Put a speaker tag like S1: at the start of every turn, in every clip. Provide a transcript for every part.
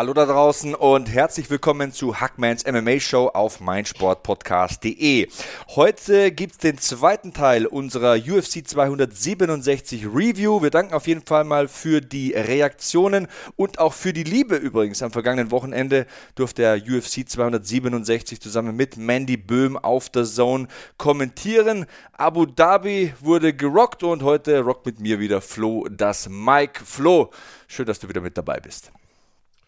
S1: Hallo da draußen und herzlich willkommen zu Hackmans MMA Show auf meinsportpodcast.de. Heute gibt's den zweiten Teil unserer UFC 267 Review. Wir danken auf jeden Fall mal für die Reaktionen und auch für die Liebe übrigens. Am vergangenen Wochenende durfte der UFC 267 zusammen mit Mandy Böhm auf der Zone kommentieren. Abu Dhabi wurde gerockt und heute rockt mit mir wieder Flo das Mike. Flo, schön, dass du wieder mit dabei bist.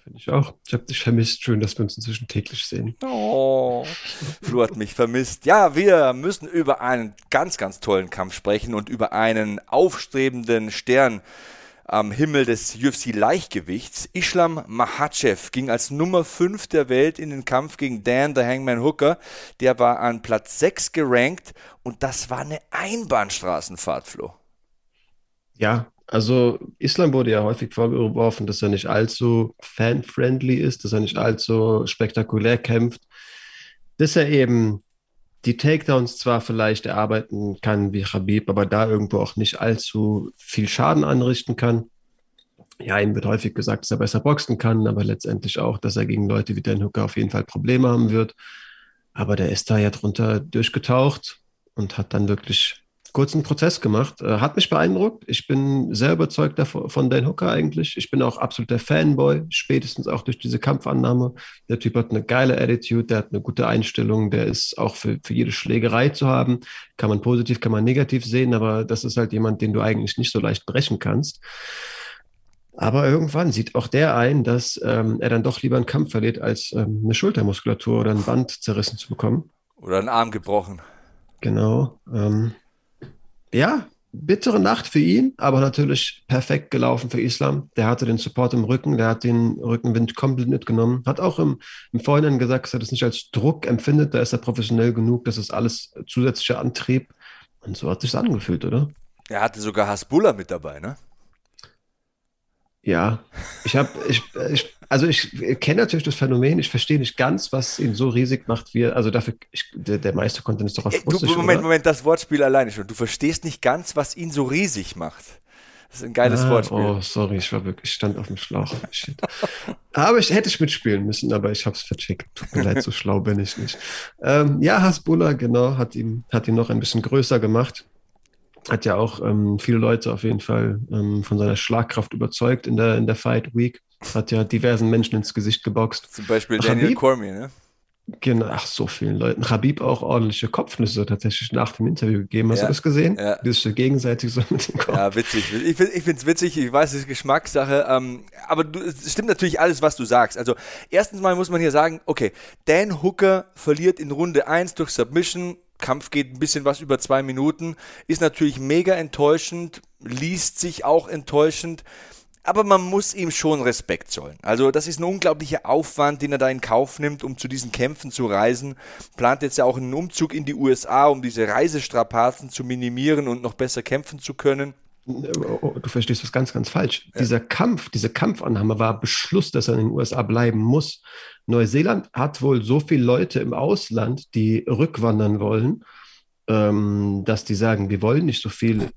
S2: Finde ich auch. Ich habe dich vermisst. Schön, dass wir uns inzwischen täglich sehen.
S1: Oh, Flo hat mich vermisst. Ja, wir müssen über einen ganz, ganz tollen Kampf sprechen und über einen aufstrebenden Stern am Himmel des UFC-Leichtgewichts. Islam Mahachev ging als Nummer 5 der Welt in den Kampf gegen Dan, the Hangman Hooker. Der war an Platz 6 gerankt und das war eine Einbahnstraßenfahrt, Flo.
S2: Ja, also Islam wurde ja häufig vorgeworfen, dass er nicht allzu fan-friendly ist, dass er nicht allzu spektakulär kämpft, dass er eben die Takedowns zwar vielleicht erarbeiten kann wie Habib, aber da irgendwo auch nicht allzu viel Schaden anrichten kann. Ja, ihm wird häufig gesagt, dass er besser boxen kann, aber letztendlich auch, dass er gegen Leute wie Dan Hooker auf jeden Fall Probleme haben wird. Aber der ist da ja drunter durchgetaucht und hat dann wirklich kurzen Prozess gemacht. Äh, hat mich beeindruckt. Ich bin sehr überzeugt davon, von Dan Hooker eigentlich. Ich bin auch absoluter Fanboy, spätestens auch durch diese Kampfannahme. Der Typ hat eine geile Attitude, der hat eine gute Einstellung, der ist auch für, für jede Schlägerei zu haben. Kann man positiv, kann man negativ sehen, aber das ist halt jemand, den du eigentlich nicht so leicht brechen kannst. Aber irgendwann sieht auch der ein, dass ähm, er dann doch lieber einen Kampf verliert, als ähm, eine Schultermuskulatur oder ein Band zerrissen zu bekommen.
S1: Oder einen Arm gebrochen.
S2: Genau. Ähm, ja, bittere Nacht für ihn, aber natürlich perfekt gelaufen für Islam. Der hatte den Support im Rücken, der hat den Rückenwind komplett mitgenommen. Hat auch im, im Vorhinein gesagt, dass er das nicht als Druck empfindet. Da ist er professionell genug, das ist alles zusätzlicher Antrieb. Und so hat sich angefühlt, oder?
S1: Er hatte sogar Hasbulla mit dabei, ne?
S2: Ja, ich habe, ich, ich, also ich kenne natürlich das Phänomen, ich verstehe nicht ganz, was ihn so riesig macht, wie, also dafür, ich, der, der meiste Content ist doch auf
S1: Russisch, du, Moment, oder? Moment, das Wortspiel alleine schon. Du verstehst nicht ganz, was ihn so riesig macht. Das ist ein geiles ah, Wortspiel.
S2: Oh, sorry, ich war wirklich, ich stand auf dem Schlauch. Shit. aber ich hätte ich mitspielen müssen, aber ich habe es vercheckt. Tut mir leid, so schlau bin ich nicht. Ähm, ja, Hasbulla, genau, hat ihn, hat ihn noch ein bisschen größer gemacht hat ja auch ähm, viele Leute auf jeden Fall ähm, von seiner Schlagkraft überzeugt in der, in der Fight Week. Hat ja diversen Menschen ins Gesicht geboxt.
S1: Zum Beispiel Daniel Habib, Cormier, ne?
S2: Genau, ach, so vielen Leuten. Habib auch ordentliche Kopfnüsse tatsächlich nach dem Interview gegeben. Hast ja, du das gesehen? Ja. Die sich gegenseitig so mit dem Kopf.
S1: Ja, witzig. Ich finde es witzig, ich weiß, es ist Geschmackssache. Ähm, aber du, es stimmt natürlich alles, was du sagst. Also, erstens mal muss man hier sagen, okay, Dan Hooker verliert in Runde 1 durch Submission Kampf geht ein bisschen was über zwei Minuten, ist natürlich mega enttäuschend, liest sich auch enttäuschend. Aber man muss ihm schon Respekt zollen. Also das ist ein unglaublicher Aufwand, den er da in Kauf nimmt, um zu diesen Kämpfen zu reisen. Plant jetzt ja auch einen Umzug in die USA, um diese Reisestrapazen zu minimieren und noch besser kämpfen zu können.
S2: Oh, du verstehst was ganz, ganz falsch. Ja. Dieser Kampf, diese Kampfannahme war Beschluss, dass er in den USA bleiben muss. Neuseeland hat wohl so viele Leute im Ausland, die rückwandern wollen, ähm, dass die sagen, wir wollen nicht so viel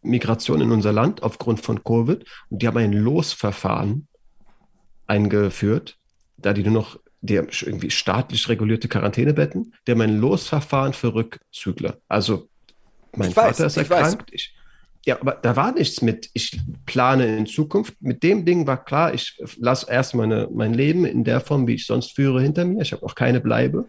S2: Migration in unser Land aufgrund von Covid. Und die haben ein Losverfahren eingeführt, da die nur noch die haben irgendwie staatlich regulierte Quarantänebetten, die haben ein Losverfahren für Rückzügler. Also mein ich Vater weiß, ist erkrankt. Ich, ja, aber da war nichts mit, ich plane in Zukunft. Mit dem Ding war klar, ich lasse erst meine, mein Leben in der Form, wie ich sonst führe, hinter mir. Ich habe auch keine Bleibe.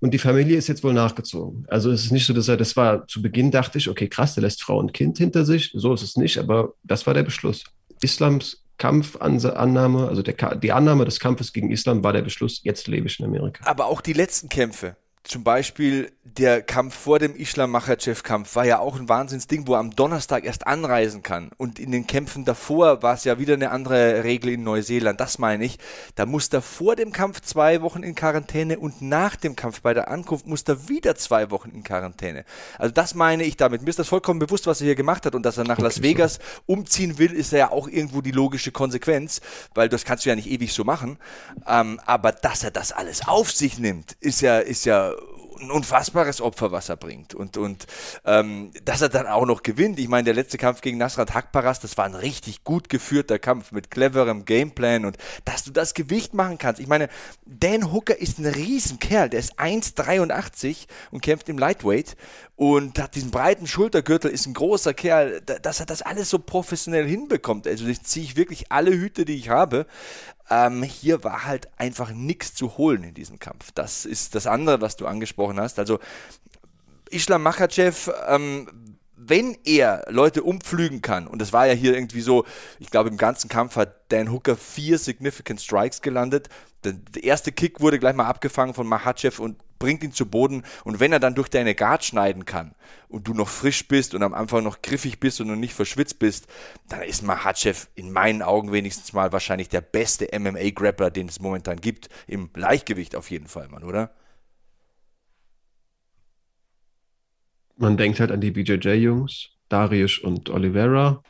S2: Und die Familie ist jetzt wohl nachgezogen. Also es ist nicht so, dass er, das war zu Beginn, dachte ich, okay, krass, der lässt Frau und Kind hinter sich. So ist es nicht, aber das war der Beschluss. Islams Kampfannahme, also der, die Annahme des Kampfes gegen Islam war der Beschluss, jetzt lebe ich in Amerika.
S1: Aber auch die letzten Kämpfe, zum Beispiel der Kampf vor dem Islam Makhachev-Kampf war ja auch ein Wahnsinnsding, wo er am Donnerstag erst anreisen kann. Und in den Kämpfen davor war es ja wieder eine andere Regel in Neuseeland. Das meine ich. Da muss er vor dem Kampf zwei Wochen in Quarantäne und nach dem Kampf bei der Ankunft muss er wieder zwei Wochen in Quarantäne. Also das meine ich damit. Mir ist das vollkommen bewusst, was er hier gemacht hat. Und dass er nach okay, Las Vegas so. umziehen will, ist ja auch irgendwo die logische Konsequenz, weil das kannst du ja nicht ewig so machen. Ähm, aber dass er das alles auf sich nimmt, ist ja, ist ja ein unfassbares Opfer, was er bringt. Und, und ähm, dass er dann auch noch gewinnt. Ich meine, der letzte Kampf gegen Nasrat Hakparas, das war ein richtig gut geführter Kampf mit cleverem Gameplan und dass du das Gewicht machen kannst. Ich meine, Dan Hooker ist ein Riesenkerl, der ist 1,83 und kämpft im Lightweight und hat diesen breiten Schultergürtel, ist ein großer Kerl, dass er das alles so professionell hinbekommt. Also ziehe ich wirklich alle Hüte, die ich habe. Ähm, hier war halt einfach nichts zu holen in diesem Kampf. Das ist das andere, was du angesprochen hast. Also Islam Makhachev, ähm, wenn er Leute umpflügen kann, und das war ja hier irgendwie so, ich glaube, im ganzen Kampf hat Dan Hooker vier Significant Strikes gelandet. Der, erste Kick wurde gleich mal abgefangen von Mahachev und bringt ihn zu Boden. Und wenn er dann durch deine Guard schneiden kann und du noch frisch bist und am Anfang noch griffig bist und noch nicht verschwitzt bist, dann ist Mahachev in meinen Augen wenigstens mal wahrscheinlich der beste MMA-Grappler, den es momentan gibt. Im Leichtgewicht auf jeden Fall, Mann, oder?
S2: Man denkt halt an die BJJ-Jungs, Darius und Oliveira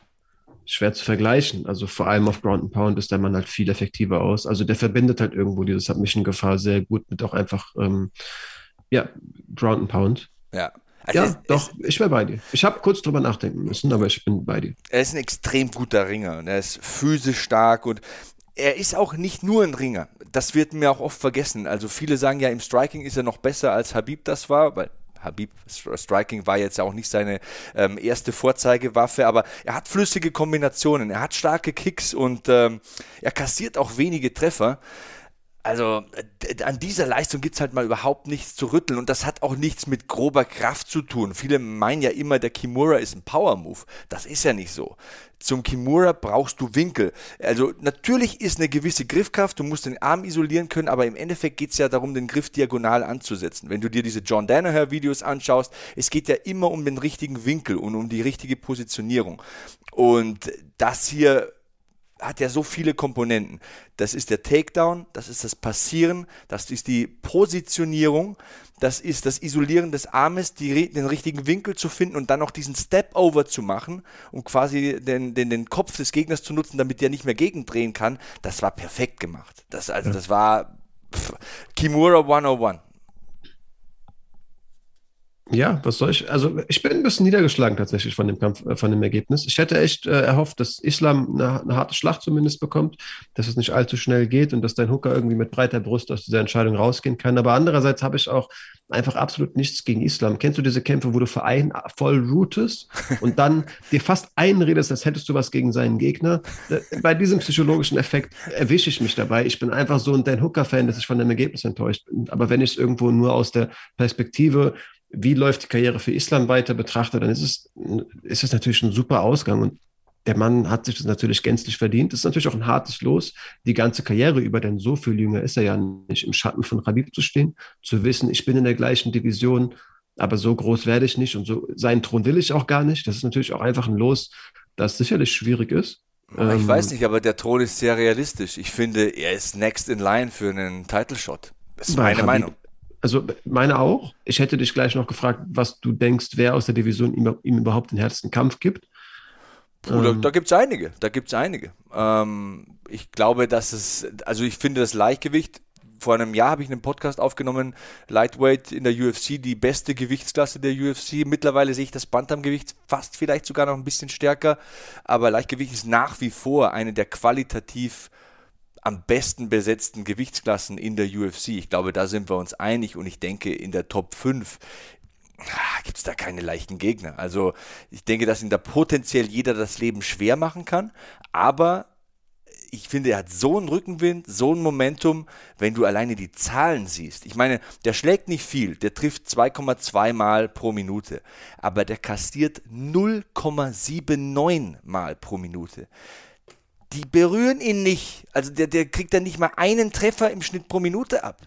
S2: schwer zu vergleichen. Also vor allem auf Ground and Pound ist der Mann halt viel effektiver aus. Also der verbindet halt irgendwo diese Submission-Gefahr sehr gut mit auch einfach, ähm, ja, Ground and Pound.
S1: Ja.
S2: Also ja, es, doch, es, ich wäre bei dir. Ich habe kurz drüber nachdenken müssen, aber ich bin bei dir.
S1: Er ist ein extrem guter Ringer und er ist physisch stark und er ist auch nicht nur ein Ringer. Das wird mir auch oft vergessen. Also viele sagen ja, im Striking ist er noch besser als Habib das war, weil Habib Striking war jetzt auch nicht seine ähm, erste Vorzeigewaffe, aber er hat flüssige Kombinationen, er hat starke Kicks und ähm, er kassiert auch wenige Treffer. Also an dieser Leistung gibt es halt mal überhaupt nichts zu rütteln und das hat auch nichts mit grober Kraft zu tun. Viele meinen ja immer, der Kimura ist ein Power-Move. Das ist ja nicht so. Zum Kimura brauchst du Winkel. Also natürlich ist eine gewisse Griffkraft, du musst den Arm isolieren können, aber im Endeffekt geht es ja darum, den Griff diagonal anzusetzen. Wenn du dir diese John Danaher-Videos anschaust, es geht ja immer um den richtigen Winkel und um die richtige Positionierung. Und das hier hat ja so viele Komponenten. Das ist der Takedown, das ist das Passieren, das ist die Positionierung, das ist das Isolieren des Armes, die, den richtigen Winkel zu finden und dann noch diesen Step-Over zu machen, um quasi den, den, den Kopf des Gegners zu nutzen, damit der nicht mehr gegendrehen kann. Das war perfekt gemacht. Das, also, das war pff, Kimura 101.
S2: Ja, was soll ich? Also ich bin ein bisschen niedergeschlagen tatsächlich von dem Kampf, äh, von dem Ergebnis. Ich hätte echt äh, erhofft, dass Islam eine, eine, harte Schlacht zumindest bekommt, dass es nicht allzu schnell geht und dass dein Hooker irgendwie mit breiter Brust aus dieser Entscheidung rausgehen kann. Aber andererseits habe ich auch einfach absolut nichts gegen Islam. Kennst du diese Kämpfe, wo du für einen voll rootest und dann dir fast einredest, als hättest du was gegen seinen Gegner? Äh, bei diesem psychologischen Effekt erwische ich mich dabei. Ich bin einfach so ein Dan Hooker-Fan, dass ich von dem Ergebnis enttäuscht bin. Aber wenn ich es irgendwo nur aus der Perspektive wie läuft die Karriere für Islam weiter betrachtet, dann ist es, ist es natürlich ein super Ausgang und der Mann hat sich das natürlich gänzlich verdient. Das ist natürlich auch ein hartes Los, die ganze Karriere über, denn so viel jünger ist er ja nicht im Schatten von Rabib zu stehen, zu wissen, ich bin in der gleichen Division, aber so groß werde ich nicht und so seinen Thron will ich auch gar nicht. Das ist natürlich auch einfach ein Los, das sicherlich schwierig ist.
S1: Ich ähm, weiß nicht, aber der Thron ist sehr realistisch. Ich finde, er ist next in line für einen Title Shot. Das ist meine Habib, Meinung
S2: also meine auch. Ich hätte dich gleich noch gefragt, was du denkst, wer aus der Division ihm, ihm überhaupt den härtesten Kampf gibt.
S1: Puh, da, ähm. da gibt es einige, da gibt es einige. Ähm, ich glaube, dass es, also ich finde das Leichtgewicht, vor einem Jahr habe ich einen Podcast aufgenommen, Lightweight in der UFC, die beste Gewichtsklasse der UFC. Mittlerweile sehe ich das Bantamgewicht fast vielleicht sogar noch ein bisschen stärker, aber Leichtgewicht ist nach wie vor eine der qualitativ am besten besetzten Gewichtsklassen in der UFC. Ich glaube, da sind wir uns einig und ich denke, in der Top 5 ah, gibt es da keine leichten Gegner. Also ich denke, dass in der potenziell jeder das Leben schwer machen kann, aber ich finde, er hat so einen Rückenwind, so ein Momentum, wenn du alleine die Zahlen siehst. Ich meine, der schlägt nicht viel, der trifft 2,2 Mal pro Minute, aber der kastiert 0,79 Mal pro Minute die berühren ihn nicht. Also der, der kriegt dann nicht mal einen Treffer im Schnitt pro Minute ab.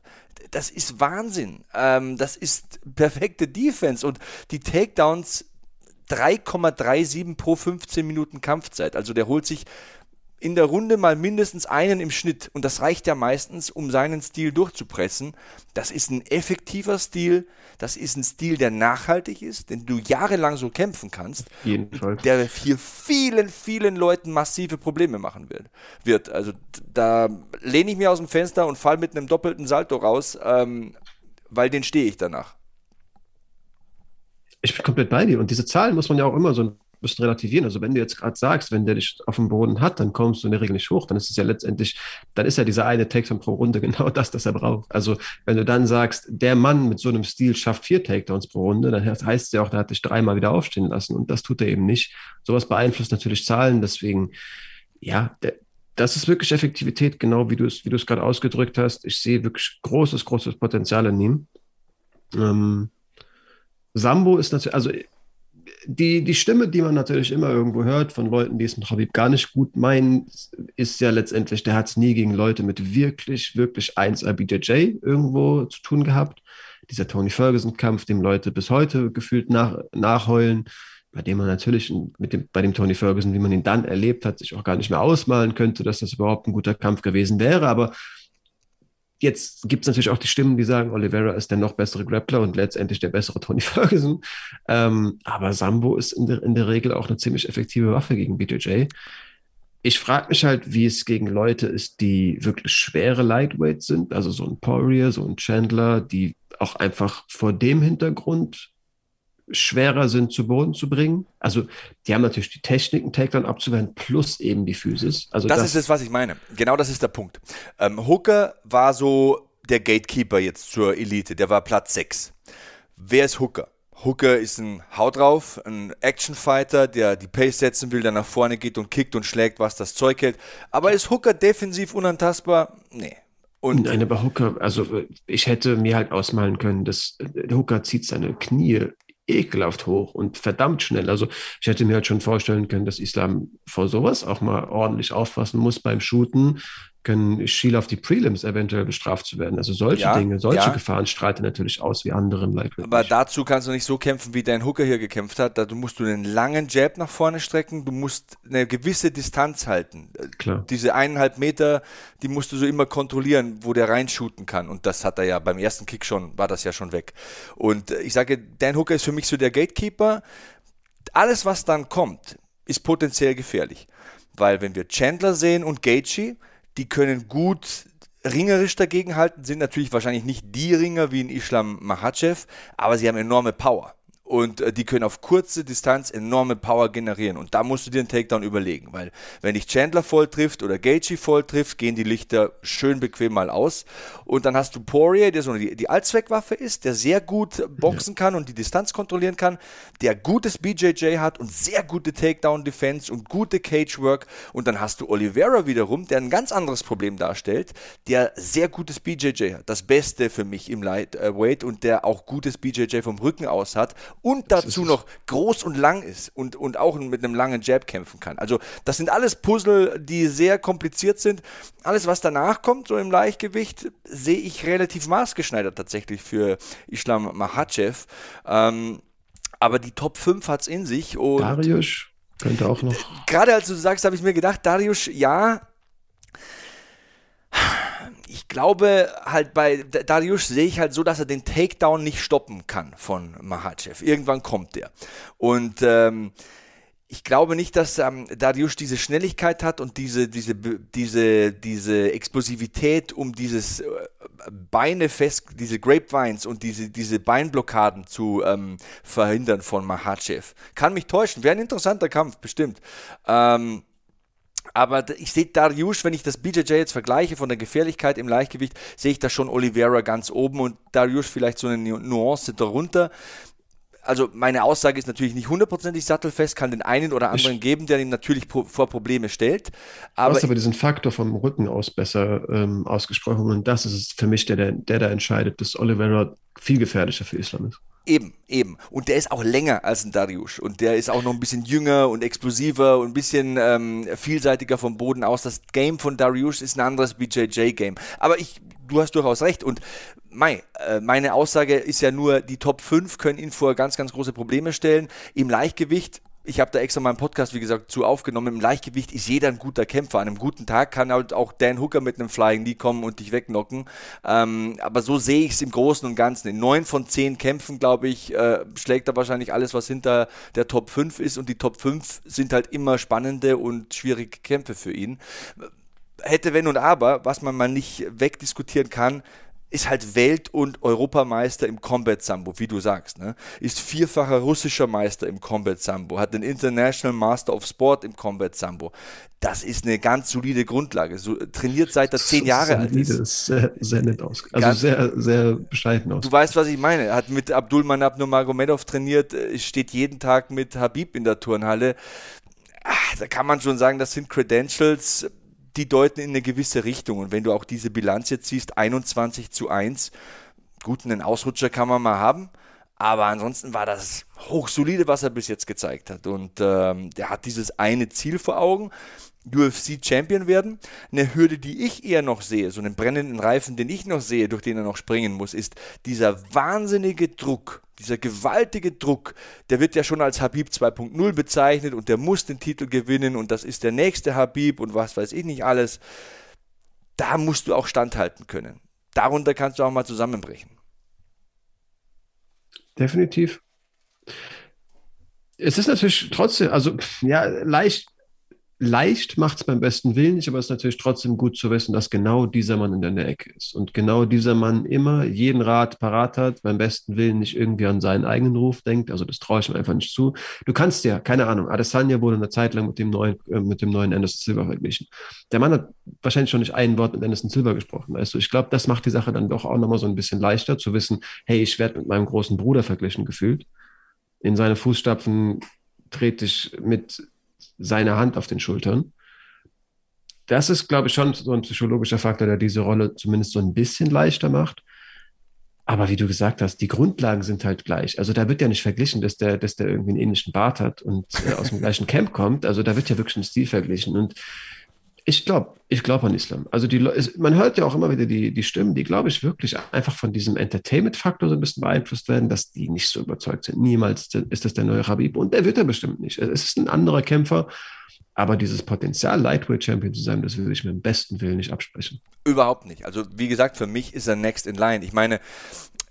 S1: Das ist Wahnsinn. Ähm, das ist perfekte Defense und die Takedowns 3,37 pro 15 Minuten Kampfzeit. Also der holt sich in der Runde mal mindestens einen im Schnitt. Und das reicht ja meistens, um seinen Stil durchzupressen. Das ist ein effektiver Stil. Das ist ein Stil, der nachhaltig ist, den du jahrelang so kämpfen kannst.
S2: Jedenfalls.
S1: Der hier vielen, vielen Leuten massive Probleme machen wird. wird. Also da lehne ich mir aus dem Fenster und fall mit einem doppelten Salto raus, ähm, weil den stehe ich danach.
S2: Ich bin komplett bei dir. Und diese Zahlen muss man ja auch immer so ein bisschen relativieren. Also wenn du jetzt gerade sagst, wenn der dich auf dem Boden hat, dann kommst du in der Regel nicht hoch, dann ist es ja letztendlich, dann ist ja dieser eine Takedown pro Runde genau das, das er braucht. Also wenn du dann sagst, der Mann mit so einem Stil schafft vier Takedowns pro Runde, dann heißt es ja auch, der hat dich dreimal wieder aufstehen lassen und das tut er eben nicht. Sowas beeinflusst natürlich Zahlen, deswegen, ja, der, das ist wirklich Effektivität, genau wie du es, wie du es gerade ausgedrückt hast. Ich sehe wirklich großes, großes Potenzial in ihm. Ähm, Sambo ist natürlich, also die, die Stimme, die man natürlich immer irgendwo hört von Leuten, die es mit Habib gar nicht gut meinen, ist ja letztendlich, der hat es nie gegen Leute mit wirklich, wirklich 1 BJJ irgendwo zu tun gehabt. Dieser Tony Ferguson-Kampf, dem Leute bis heute gefühlt nach, nachheulen, bei dem man natürlich mit dem, bei dem Tony Ferguson, wie man ihn dann erlebt hat, sich auch gar nicht mehr ausmalen könnte, dass das überhaupt ein guter Kampf gewesen wäre. Aber Jetzt gibt es natürlich auch die Stimmen, die sagen, Oliveira ist der noch bessere Grappler und letztendlich der bessere Tony Ferguson. Ähm, aber Sambo ist in der, in der Regel auch eine ziemlich effektive Waffe gegen BJJ. Ich frage mich halt, wie es gegen Leute ist, die wirklich schwere Lightweights sind, also so ein Poirier, so ein Chandler, die auch einfach vor dem Hintergrund schwerer sind, zu Boden zu bringen. Also die haben natürlich die Technik, einen Takedown abzuwehren, plus eben die Physis. Also
S1: das, das ist es, was ich meine. Genau das ist der Punkt. Ähm, Hooker war so der Gatekeeper jetzt zur Elite. Der war Platz 6. Wer ist Hooker? Hooker ist ein Haut drauf, ein Actionfighter, der die Pace setzen will, der nach vorne geht und kickt und schlägt, was das Zeug hält. Aber ist Hooker defensiv unantastbar? Nee.
S2: Und Nein, aber Hooker, also ich hätte mir halt ausmalen können, dass Hooker zieht seine Knie ekelhaft hoch und verdammt schnell. Also ich hätte mir halt schon vorstellen können, dass Islam vor sowas auch mal ordentlich aufpassen muss beim Shooten, können schiel auf die Prelims eventuell bestraft zu werden. Also solche ja, Dinge, solche ja. Gefahren strahlt natürlich aus wie andere im
S1: Lightweight. Aber dazu kannst du nicht so kämpfen, wie dein Hooker hier gekämpft hat. Da musst du einen langen Jab nach vorne strecken, du musst eine gewisse Distanz halten.
S2: Klar.
S1: Diese eineinhalb Meter, die musst du so immer kontrollieren, wo der reinshooten kann. Und das hat er ja beim ersten Kick schon, war das ja schon weg. Und ich sage, Dan Hooker ist für mich so der Gatekeeper. Alles, was dann kommt, ist potenziell gefährlich. Weil wenn wir Chandler sehen und Gaethje, die können gut ringerisch dagegenhalten, sind natürlich wahrscheinlich nicht die Ringer wie in Islam Mahachev, aber sie haben enorme Power und äh, die können auf kurze Distanz enorme Power generieren. Und da musst du dir einen Takedown überlegen, weil wenn dich Chandler voll trifft oder Gaethje voll trifft, gehen die Lichter schön bequem mal aus. Und dann hast du Poirier, der so die, die Allzweckwaffe ist, der sehr gut boxen kann und die Distanz kontrollieren kann, der gutes BJJ hat und sehr gute Takedown-Defense und gute Cage-Work. Und dann hast du Oliveira wiederum, der ein ganz anderes Problem darstellt, der sehr gutes BJJ hat. Das Beste für mich im Lightweight und der auch gutes BJJ vom Rücken aus hat und dazu noch groß und lang ist und, und auch mit einem langen Jab kämpfen kann. Also das sind alles Puzzle, die sehr kompliziert sind. Alles, was danach kommt, so im Leichtgewicht, sehe ich relativ maßgeschneidert tatsächlich für Islam Mahachev. Ähm, aber die Top 5 hat es in sich. Und
S2: Darius könnte auch noch.
S1: Gerade als du sagst, habe ich mir gedacht, Darius, ja, ich glaube halt bei Darius sehe ich halt so, dass er den Takedown nicht stoppen kann von Mahachev. Irgendwann kommt der. Und ähm, ich glaube nicht, dass ähm, Darius diese Schnelligkeit hat und diese, diese, diese, diese Explosivität, um dieses äh, Beine fest, diese Grapevines und diese, diese Beinblockaden zu ähm, verhindern von Mahachev. Kann mich täuschen. Wäre ein interessanter Kampf, bestimmt. Ähm, aber ich sehe Darius, wenn ich das BJJ jetzt vergleiche von der Gefährlichkeit im Leichtgewicht, sehe ich da schon Oliveira ganz oben und Darius vielleicht so eine Nuance darunter. Also meine Aussage ist natürlich nicht hundertprozentig sattelfest, kann den einen oder anderen ich, geben, der ihn natürlich vor Probleme stellt.
S2: Aber du hast aber diesen Faktor vom Rücken aus besser ähm, ausgesprochen und das ist für mich der, der, der da entscheidet, dass Oliveira viel gefährlicher für Islam ist.
S1: Eben, eben. Und der ist auch länger als ein Darius. Und der ist auch noch ein bisschen jünger und explosiver und ein bisschen ähm, vielseitiger vom Boden aus. Das Game von Darius ist ein anderes BJJ-Game. Aber ich, du hast durchaus recht. Und Mai, äh, meine Aussage ist ja nur, die Top 5 können ihn vor ganz, ganz große Probleme stellen. Im Leichtgewicht ich habe da extra meinen Podcast, wie gesagt, zu aufgenommen. Im Leichtgewicht ist jeder ein guter Kämpfer. An einem guten Tag kann halt auch Dan Hooker mit einem Flying Knee kommen und dich wegnocken. Ähm, aber so sehe ich es im Großen und Ganzen. In neun von zehn Kämpfen, glaube ich, äh, schlägt er wahrscheinlich alles, was hinter der Top 5 ist. Und die Top 5 sind halt immer spannende und schwierige Kämpfe für ihn. Hätte, wenn und aber, was man mal nicht wegdiskutieren kann, ist halt Welt- und Europameister im Combat Sambo, wie du sagst. Ne? Ist vierfacher russischer Meister im Combat Sambo, hat den International Master of Sport im Combat Sambo. Das ist eine ganz solide Grundlage. So, trainiert seit er zehn Jahre alt ist.
S2: ist sehr, sehr nett aus. Also ganz, sehr, sehr bescheiden aus.
S1: Du weißt, was ich meine. Er hat mit Abdul Manab Nurmagomedov trainiert, äh, steht jeden Tag mit Habib in der Turnhalle. Ach, da kann man schon sagen, das sind Credentials die deuten in eine gewisse Richtung. Und wenn du auch diese Bilanz jetzt siehst, 21 zu 1, gut, einen Ausrutscher kann man mal haben. Aber ansonsten war das hochsolide, was er bis jetzt gezeigt hat. Und ähm, der hat dieses eine Ziel vor Augen. UFC-Champion werden. Eine Hürde, die ich eher noch sehe, so einen brennenden Reifen, den ich noch sehe, durch den er noch springen muss, ist dieser wahnsinnige Druck, dieser gewaltige Druck, der wird ja schon als Habib 2.0 bezeichnet und der muss den Titel gewinnen und das ist der nächste Habib und was weiß ich nicht alles. Da musst du auch standhalten können. Darunter kannst du auch mal zusammenbrechen.
S2: Definitiv. Es ist natürlich trotzdem, also ja, leicht leicht macht es beim besten Willen nicht, aber es ist natürlich trotzdem gut zu wissen, dass genau dieser Mann in der Ecke ist. Und genau dieser Mann immer jeden Rat parat hat, beim besten Willen nicht irgendwie an seinen eigenen Ruf denkt. Also das traue ich mir einfach nicht zu. Du kannst ja, keine Ahnung, Adesanya wurde eine Zeit lang mit dem neuen, äh, mit dem neuen Anderson Silver verglichen. Der Mann hat wahrscheinlich schon nicht ein Wort mit Anderson Silver gesprochen. Weißt du, ich glaube, das macht die Sache dann doch auch nochmal so ein bisschen leichter zu wissen, hey, ich werde mit meinem großen Bruder verglichen gefühlt. In seine Fußstapfen trete ich mit seine Hand auf den Schultern. Das ist, glaube ich, schon so ein psychologischer Faktor, der diese Rolle zumindest so ein bisschen leichter macht. Aber wie du gesagt hast, die Grundlagen sind halt gleich. Also da wird ja nicht verglichen, dass der, dass der irgendwie einen ähnlichen Bart hat und äh, aus dem gleichen Camp kommt. Also da wird ja wirklich ein Stil verglichen. Und ich glaube, ich glaube an Islam. Also die, man hört ja auch immer wieder die, die Stimmen, die, glaube ich, wirklich einfach von diesem Entertainment-Faktor so ein bisschen beeinflusst werden, dass die nicht so überzeugt sind. Niemals ist das der neue Habib und der wird er bestimmt nicht. Es ist ein anderer Kämpfer, aber dieses Potenzial, Lightweight-Champion zu sein, das würde ich mir im besten Willen nicht absprechen.
S1: Überhaupt nicht. Also wie gesagt, für mich ist er next in line. Ich meine,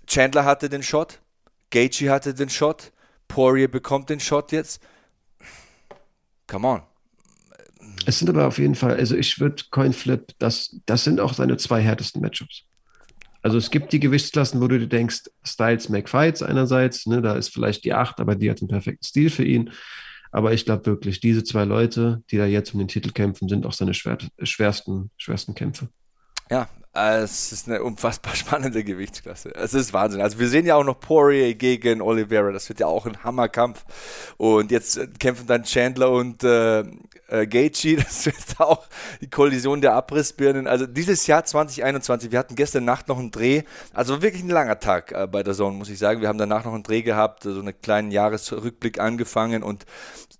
S1: Chandler hatte den Shot, Gaethje hatte den Shot, Poirier bekommt den Shot jetzt. Come on.
S2: Es sind aber auf jeden Fall, also ich würde Coinflip, das, das sind auch seine zwei härtesten Matchups. Also es gibt die Gewichtsklassen, wo du dir denkst, Styles make fights einerseits, ne, da ist vielleicht die 8, aber die hat einen perfekten Stil für ihn. Aber ich glaube wirklich, diese zwei Leute, die da jetzt um den Titel kämpfen, sind auch seine schwer, schwersten, schwersten Kämpfe.
S1: Ja, es ist eine unfassbar spannende Gewichtsklasse. Es ist Wahnsinn. Also wir sehen ja auch noch Poirier gegen Oliveira. Das wird ja auch ein Hammerkampf. Und jetzt kämpfen dann Chandler und äh, äh, Gaethje, das wird auch die Kollision der Abrissbirnen. Also dieses Jahr 2021, wir hatten gestern Nacht noch einen Dreh, also wirklich ein langer Tag äh, bei der Zone, muss ich sagen. Wir haben danach noch einen Dreh gehabt, so einen kleinen Jahresrückblick angefangen und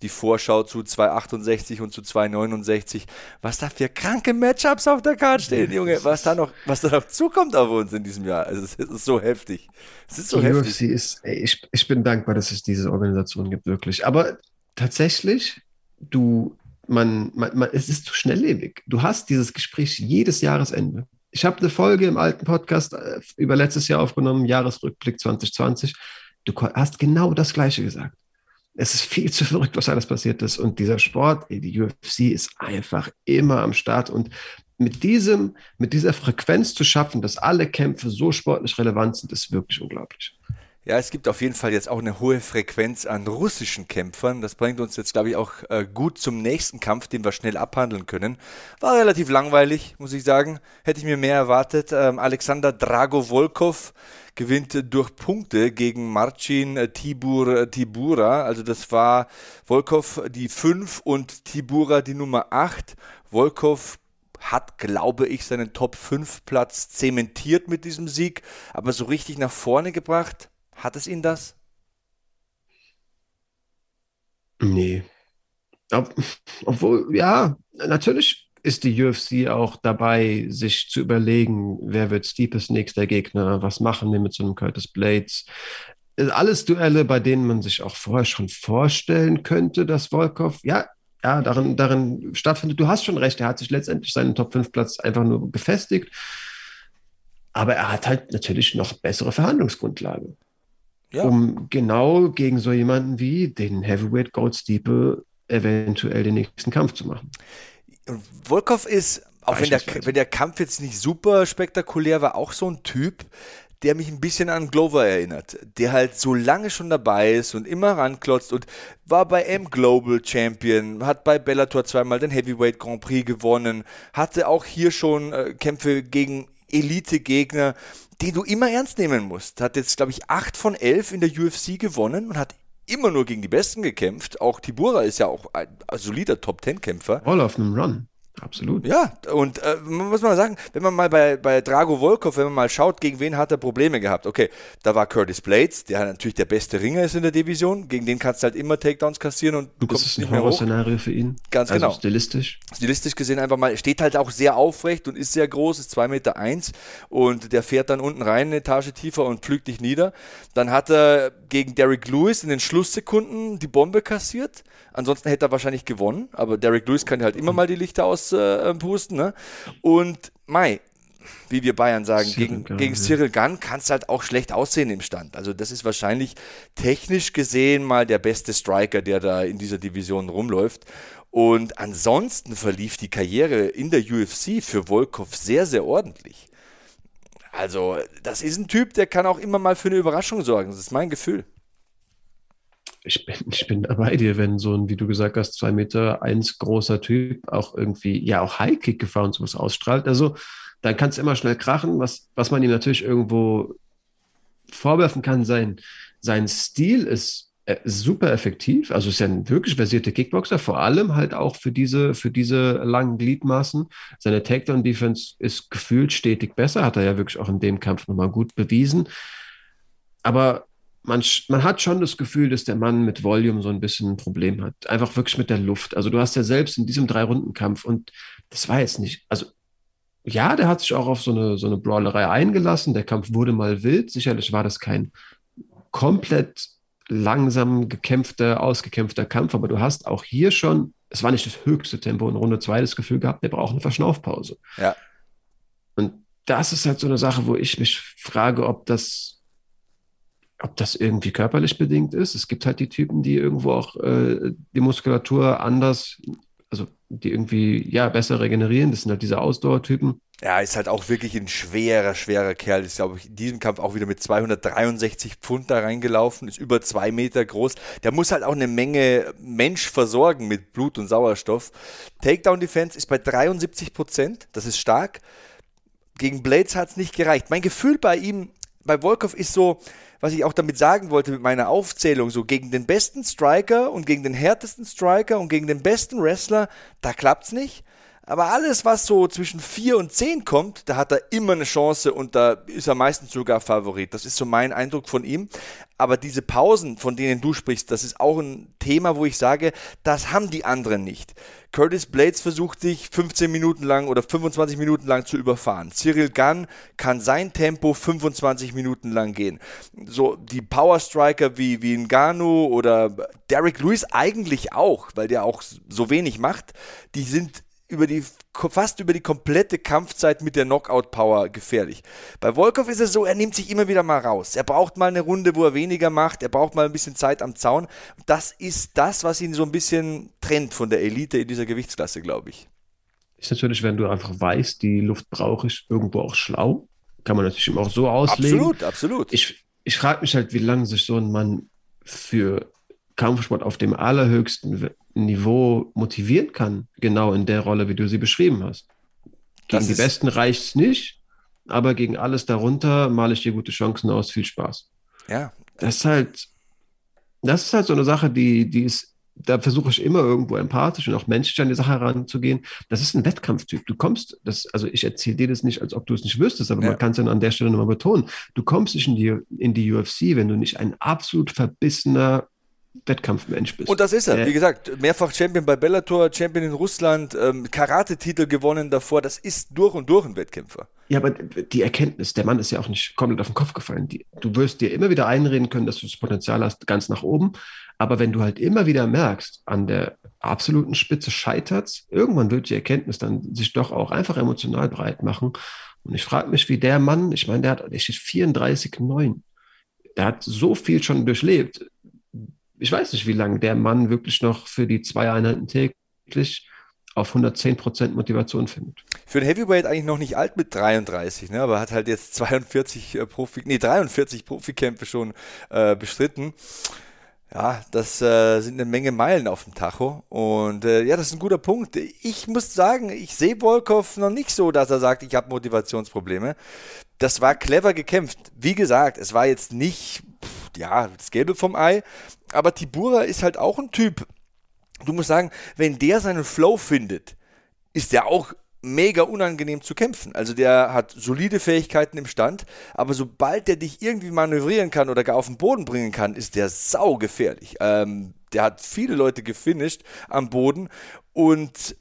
S1: die Vorschau zu 268 und zu 269. Was da für kranke Matchups auf der Karte stehen, Junge. Was da noch, was da noch zukommt auf uns in diesem Jahr. Also es ist so heftig. Es ist so
S2: die
S1: heftig.
S2: UFC ist, ey, ich, ich bin dankbar, dass es diese Organisation gibt, wirklich. Aber tatsächlich, du man, man, man, es ist zu schnelllebig. Du hast dieses Gespräch jedes Jahresende. Ich habe eine Folge im alten Podcast äh, über letztes Jahr aufgenommen, Jahresrückblick 2020. Du hast genau das Gleiche gesagt. Es ist viel zu verrückt, was alles passiert ist. Und dieser Sport, die UFC ist einfach immer am Start. Und mit diesem, mit dieser Frequenz zu schaffen, dass alle Kämpfe so sportlich relevant sind, ist wirklich unglaublich.
S1: Ja, es gibt auf jeden Fall jetzt auch eine hohe Frequenz an russischen Kämpfern. Das bringt uns jetzt, glaube ich, auch äh, gut zum nächsten Kampf, den wir schnell abhandeln können. War relativ langweilig, muss ich sagen. Hätte ich mir mehr erwartet. Ähm, Alexander Drago-Volkov gewinnt durch Punkte gegen Marcin Tibur äh, Tibura. Also das war Volkov die 5 und Tibura die Nummer 8. Volkov hat, glaube ich, seinen Top 5 Platz zementiert mit diesem Sieg, aber so richtig nach vorne gebracht Hat es ihn das?
S2: Nee. Ob, obwohl, ja, natürlich ist die UFC auch dabei, sich zu überlegen, wer wird Steepes nächster Gegner, was machen wir mit so einem Curtis Blades. Alles Duelle, bei denen man sich auch vorher schon vorstellen könnte, dass Volkov, ja, ja, darin, darin stattfindet. Du hast schon recht, er hat sich letztendlich seinen Top-5-Platz einfach nur gefestigt. Aber er hat halt natürlich noch bessere Verhandlungsgrundlage. Ja. Um genau gegen so jemanden wie den Heavyweight Gold Steeple eventuell den nächsten Kampf zu machen.
S1: Volkov ist, auch wenn der, wenn der Kampf jetzt nicht super spektakulär war, auch so ein Typ, der mich ein bisschen an Glover erinnert, der halt so lange schon dabei ist und immer ranklotzt und war bei M Global Champion, hat bei Bellator zweimal den Heavyweight Grand Prix gewonnen, hatte auch hier schon äh, Kämpfe gegen Elite-Gegner, die du immer ernst nehmen musst. Hat jetzt, glaube ich, 8 von 11 in der UFC gewonnen und hat immer nur gegen die Besten gekämpft. Auch Tibura ist ja auch ein solider Top-10-Kämpfer.
S2: All auf einem Run. Absolut.
S1: Ja, und äh, muss man sagen, wenn man mal bei, bei Drago Volkov, wenn man mal schaut, gegen wen hat er Probleme gehabt. Okay, da war Curtis Blades, der natürlich der beste Ringer ist in der Division. Gegen den kannst du halt immer Takedowns kassieren und du kommst nicht mehr hoch.
S2: Szenario für ihn.
S1: Ganz also genau.
S2: Stilistisch.
S1: Stilistisch gesehen einfach mal, steht halt auch sehr aufrecht und ist sehr groß, ist 2,1 Meter eins und der fährt dann unten rein eine Etage tiefer und pflügt dich nieder. Dann hat er gegen Derek Lewis in den Schlusssekunden die Bombe kassiert. Ansonsten hätte er wahrscheinlich gewonnen, aber Derek Lewis kann halt immer mal die Lichter auspusten. Äh, ne? Und Mai, wie wir Bayern sagen, Cyril gegen, Gunn, gegen Cyril Gunn kann es halt auch schlecht aussehen im Stand. Also das ist wahrscheinlich technisch gesehen mal der beste Striker, der da in dieser Division rumläuft. Und ansonsten verlief die Karriere in der UFC für Volkov sehr, sehr ordentlich. Also das ist ein Typ, der kann auch immer mal für eine Überraschung sorgen. Das ist mein Gefühl
S2: ich bin, ich bin bei dir, wenn so ein, wie du gesagt hast, zwei Meter eins großer Typ auch irgendwie, ja, auch Highkick gefahren und sowas ausstrahlt. Also, dann kann es immer schnell krachen, was, was man ihm natürlich irgendwo vorwerfen kann, sein, sein Stil ist äh, super effektiv. Also ist ja ein wirklich versierter Kickboxer, vor allem halt auch für diese, für diese langen Gliedmaßen. Seine Takedown-Defense ist gefühlt stetig besser, hat er ja wirklich auch in dem Kampf nochmal gut bewiesen. Aber man, man hat schon das Gefühl, dass der Mann mit Volume so ein bisschen ein Problem hat. Einfach wirklich mit der Luft. Also du hast ja selbst in diesem Drei-Runden-Kampf und das war jetzt nicht, also ja, der hat sich auch auf so eine, so eine Brawlerei eingelassen. Der Kampf wurde mal wild. Sicherlich war das kein komplett langsam gekämpfter, ausgekämpfter Kampf, aber du hast auch hier schon, es war nicht das höchste Tempo in Runde 2 das Gefühl gehabt, der braucht eine Verschnaufpause.
S1: Ja.
S2: Und das ist halt so eine Sache, wo ich mich frage, ob das ob das irgendwie körperlich bedingt ist. Es gibt halt die Typen, die irgendwo auch äh, die Muskulatur anders, also die irgendwie ja besser regenerieren. Das sind halt diese Ausdauertypen.
S1: Ja, ist halt auch wirklich ein schwerer, schwerer Kerl. Ist, glaube ich, in diesem Kampf auch wieder mit 263 Pfund da reingelaufen, ist über zwei Meter groß. Der muss halt auch eine Menge Mensch versorgen mit Blut und Sauerstoff. Takedown Defense ist bei 73 Prozent. Das ist stark. Gegen Blades hat es nicht gereicht. Mein Gefühl bei ihm, bei Volkov ist so, was ich auch damit sagen wollte mit meiner Aufzählung, so gegen den besten Striker und gegen den härtesten Striker und gegen den besten Wrestler, da klappt's nicht. Aber alles, was so zwischen 4 und 10 kommt, da hat er immer eine Chance und da ist er meistens sogar Favorit. Das ist so mein Eindruck von ihm. Aber diese Pausen, von denen du sprichst, das ist auch ein Thema, wo ich sage, das haben die anderen nicht. Curtis Blades versucht sich 15 Minuten lang oder 25 Minuten lang zu überfahren. Cyril Gunn kann sein Tempo 25 Minuten lang gehen. So die Power Striker wie, wie Ngannou oder Derek Lewis eigentlich auch, weil der auch so wenig macht, die sind über die, fast über die komplette Kampfzeit mit der Knockout-Power gefährlich. Bei Volkov ist es so, er nimmt sich immer wieder mal raus. Er braucht mal eine Runde, wo er weniger macht. Er braucht mal ein bisschen Zeit am Zaun. Das ist das, was ihn so ein bisschen trennt von der Elite in dieser Gewichtsklasse, glaube ich.
S2: Ist natürlich, wenn du einfach weißt, die Luft brauche ich, irgendwo auch schlau. Kann man natürlich auch so auslegen.
S1: Absolut, absolut.
S2: Ich, ich frage mich halt, wie lange sich so ein Mann für Kampfsport auf dem allerhöchsten Niveau motivieren kann, genau in der Rolle, wie du sie beschrieben hast. Gegen die Besten reicht es nicht, aber gegen alles darunter male ich dir gute Chancen aus. Viel Spaß.
S1: Ja.
S2: Das ist halt, das ist halt so eine Sache, die, die ist da versuche ich immer irgendwo empathisch und auch menschlich an die Sache heranzugehen. Das ist ein Wettkampftyp. Du kommst, das, also ich erzähle dir das nicht, als ob du es nicht wüsstest, aber ja. man kann es dann an der Stelle nochmal betonen. Du kommst nicht in die, in die UFC, wenn du nicht ein absolut verbissener Wettkampfmensch bist.
S1: Und das ist er. Äh, Wie gesagt, mehrfach Champion bei Bellator, Champion in Russland, ähm, Karate-Titel gewonnen davor. Das ist durch und durch ein Wettkämpfer.
S2: Ja, aber die Erkenntnis, der Mann ist ja auch nicht komplett auf den Kopf gefallen. Die, du wirst dir immer wieder einreden können, dass du das Potenzial hast, ganz nach oben. Aber wenn du halt immer wieder merkst, an der absoluten Spitze scheitert irgendwann wird die Erkenntnis dann sich doch auch einfach emotional breit machen. Und ich frage mich, wie der Mann, ich meine, der hat, der steht 34,9. Der hat so viel schon durchlebt. Ich weiß nicht, wie lange der Mann wirklich noch für die zwei Einheiten täglich auf 110% Motivation findet.
S1: Für den Heavyweight eigentlich noch nicht alt mit 33, ne? aber hat halt jetzt 42 äh, Profi, nee, 43 Profikämpfe schon äh, bestritten. Ja, das äh, sind eine Menge Meilen auf dem Tacho. Und äh, ja, das ist ein guter Punkt. Ich muss sagen, ich sehe Volkov noch nicht so, dass er sagt, ich habe Motivationsprobleme. Das war clever gekämpft. Wie gesagt, es war jetzt nicht, pff, ja, das Gelbe vom Ei. Aber Tibura ist halt auch ein Typ. Du musst sagen, wenn der seinen Flow findet, ist der auch mega unangenehm zu kämpfen. Also der hat solide Fähigkeiten im Stand, aber sobald der dich irgendwie manövrieren kann oder gar auf den Boden bringen kann, ist der saugefährlich. Ähm, der hat viele Leute gefinisht am Boden und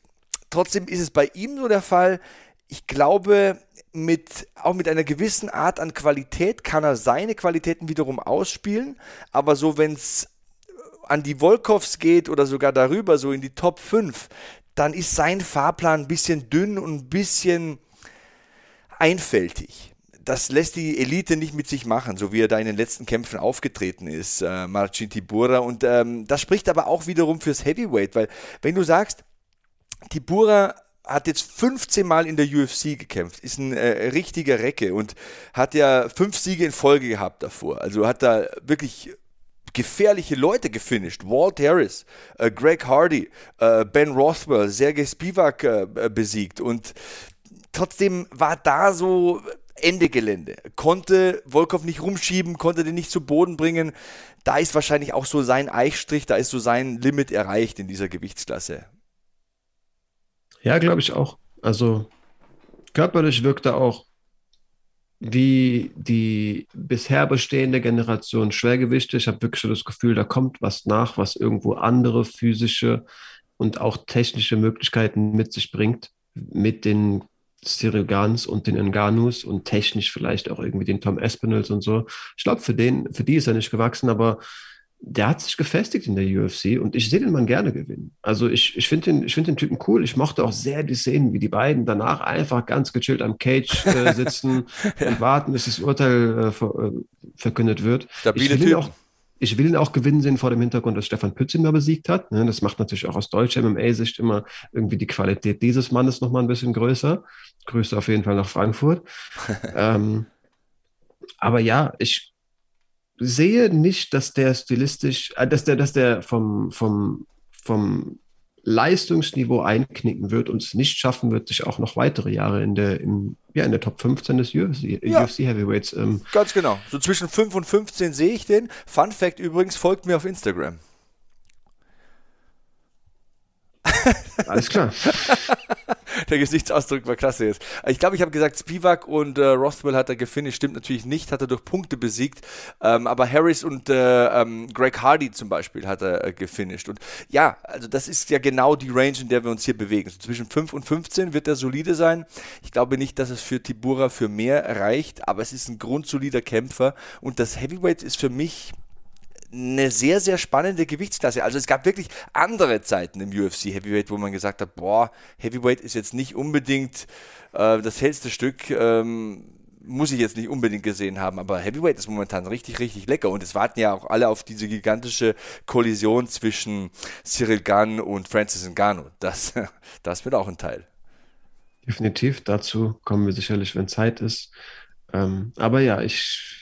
S1: trotzdem ist es bei ihm so der Fall, ich glaube, mit, auch mit einer gewissen Art an Qualität kann er seine Qualitäten wiederum ausspielen, aber so wenn es an die Volkovs geht oder sogar darüber, so in die Top 5, dann ist sein Fahrplan ein bisschen dünn und ein bisschen einfältig. Das lässt die Elite nicht mit sich machen, so wie er da in den letzten Kämpfen aufgetreten ist, äh, Marcin Tibura. Und ähm, das spricht aber auch wiederum fürs Heavyweight, weil wenn du sagst, Tibura hat jetzt 15 Mal in der UFC gekämpft, ist ein äh, richtiger Recke und hat ja fünf Siege in Folge gehabt davor. Also hat da wirklich gefährliche Leute gefinisht. Walt Harris, äh, Greg Hardy, äh, Ben Rothwell, Sergei Spivak äh, äh, besiegt. Und trotzdem war da so Ende Gelände. Konnte Volkov nicht rumschieben, konnte den nicht zu Boden bringen. Da ist wahrscheinlich auch so sein Eichstrich, da ist so sein Limit erreicht in dieser Gewichtsklasse.
S2: Ja, glaube ich auch. Also körperlich wirkt er auch wie die bisher bestehende Generation Schwergewichte. Ich habe wirklich schon das Gefühl, da kommt was nach, was irgendwo andere physische und auch technische Möglichkeiten mit sich bringt, mit den Cyril Gans und den Nganus und technisch vielleicht auch irgendwie den Tom Espinels und so. Ich glaube, für für die ist er nicht gewachsen, aber der hat sich gefestigt in der UFC und ich sehe den Mann gerne gewinnen. Also ich, ich finde den, find den Typen cool. Ich mochte auch sehr die Szenen, wie die beiden danach einfach ganz gechillt am Cage äh, sitzen ja. und warten, bis das Urteil äh, ver, äh, verkündet wird.
S1: Stabile ich will,
S2: auch, ich will ihn auch gewinnen sehen vor dem Hintergrund, dass Stefan Pützin mal besiegt hat. Ne? Das macht natürlich auch aus deutscher MMA-Sicht immer irgendwie die Qualität dieses Mannes nochmal ein bisschen größer. Grüße auf jeden Fall nach Frankfurt. ähm, aber ja, ich, sehe nicht, dass der stilistisch, äh, dass der, dass der vom, vom, vom Leistungsniveau einknicken wird und es nicht schaffen wird, sich auch noch weitere Jahre in der, im, ja, in der Top 15 des UFC, ja, UFC Heavyweights. Ähm,
S1: ganz genau. So zwischen 5 und 15 sehe ich den. Fun Fact übrigens, folgt mir auf Instagram.
S2: Alles klar.
S1: Der Gesichtsausdruck war klasse jetzt. Ich glaube, ich habe gesagt, Spivak und äh, Rothwell hat er gefinisht. Stimmt natürlich nicht, hat er durch Punkte besiegt. Ähm, aber Harris und äh, ähm, Greg Hardy zum Beispiel hat er äh, gefinisht. Und ja, also das ist ja genau die Range, in der wir uns hier bewegen. So zwischen 5 und 15 wird er solide sein. Ich glaube nicht, dass es für Tibura für mehr reicht, aber es ist ein grundsolider Kämpfer. Und das Heavyweight ist für mich eine sehr, sehr spannende Gewichtsklasse. Also es gab wirklich andere Zeiten im UFC Heavyweight, wo man gesagt hat, boah, Heavyweight ist jetzt nicht unbedingt äh, das hellste Stück, ähm, muss ich jetzt nicht unbedingt gesehen haben, aber Heavyweight ist momentan richtig, richtig lecker und es warten ja auch alle auf diese gigantische Kollision zwischen Cyril Gunn und Francis Ngannou. Das, das wird auch ein Teil.
S2: Definitiv, dazu kommen wir sicherlich, wenn Zeit ist. Ähm, aber ja, ich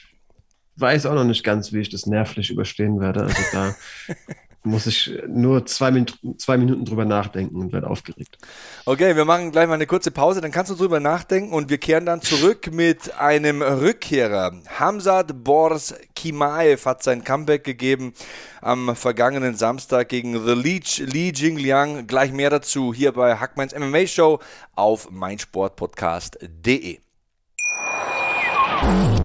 S2: weiß auch noch nicht ganz, wie ich das nervlich überstehen werde. Also da muss ich nur zwei, Min zwei Minuten drüber nachdenken und werde aufgeregt.
S1: Okay, wir machen gleich mal eine kurze Pause, dann kannst du drüber nachdenken und wir kehren dann zurück mit einem Rückkehrer. Hamzat Bors Kimaev hat sein Comeback gegeben am vergangenen Samstag gegen The Leech Li Jingliang. Gleich mehr dazu hier bei Hackmanns MMA Show auf meinsportpodcast.de.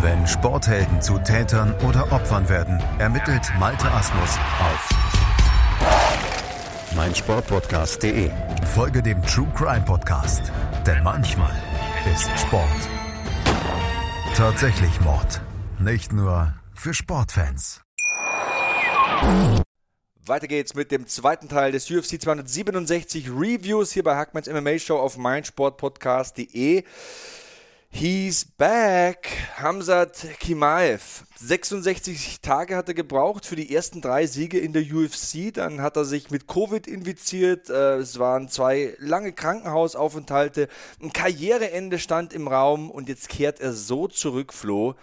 S3: Wenn Sporthelden zu Tätern oder Opfern werden, ermittelt Malte Asmus auf meinsportpodcast.de. Folge dem True Crime Podcast, denn manchmal ist Sport tatsächlich Mord. Nicht nur für Sportfans.
S1: Weiter geht's mit dem zweiten Teil des UFC 267 Reviews hier bei Hackmanns MMA Show auf meinsportpodcast.de. He's back. Hamzat Kimaev. 66 Tage hat er gebraucht für die ersten drei Siege in der UFC. Dann hat er sich mit Covid infiziert. Äh, es waren zwei lange Krankenhausaufenthalte. Ein Karriereende stand im Raum und jetzt kehrt er so zurück, Flo.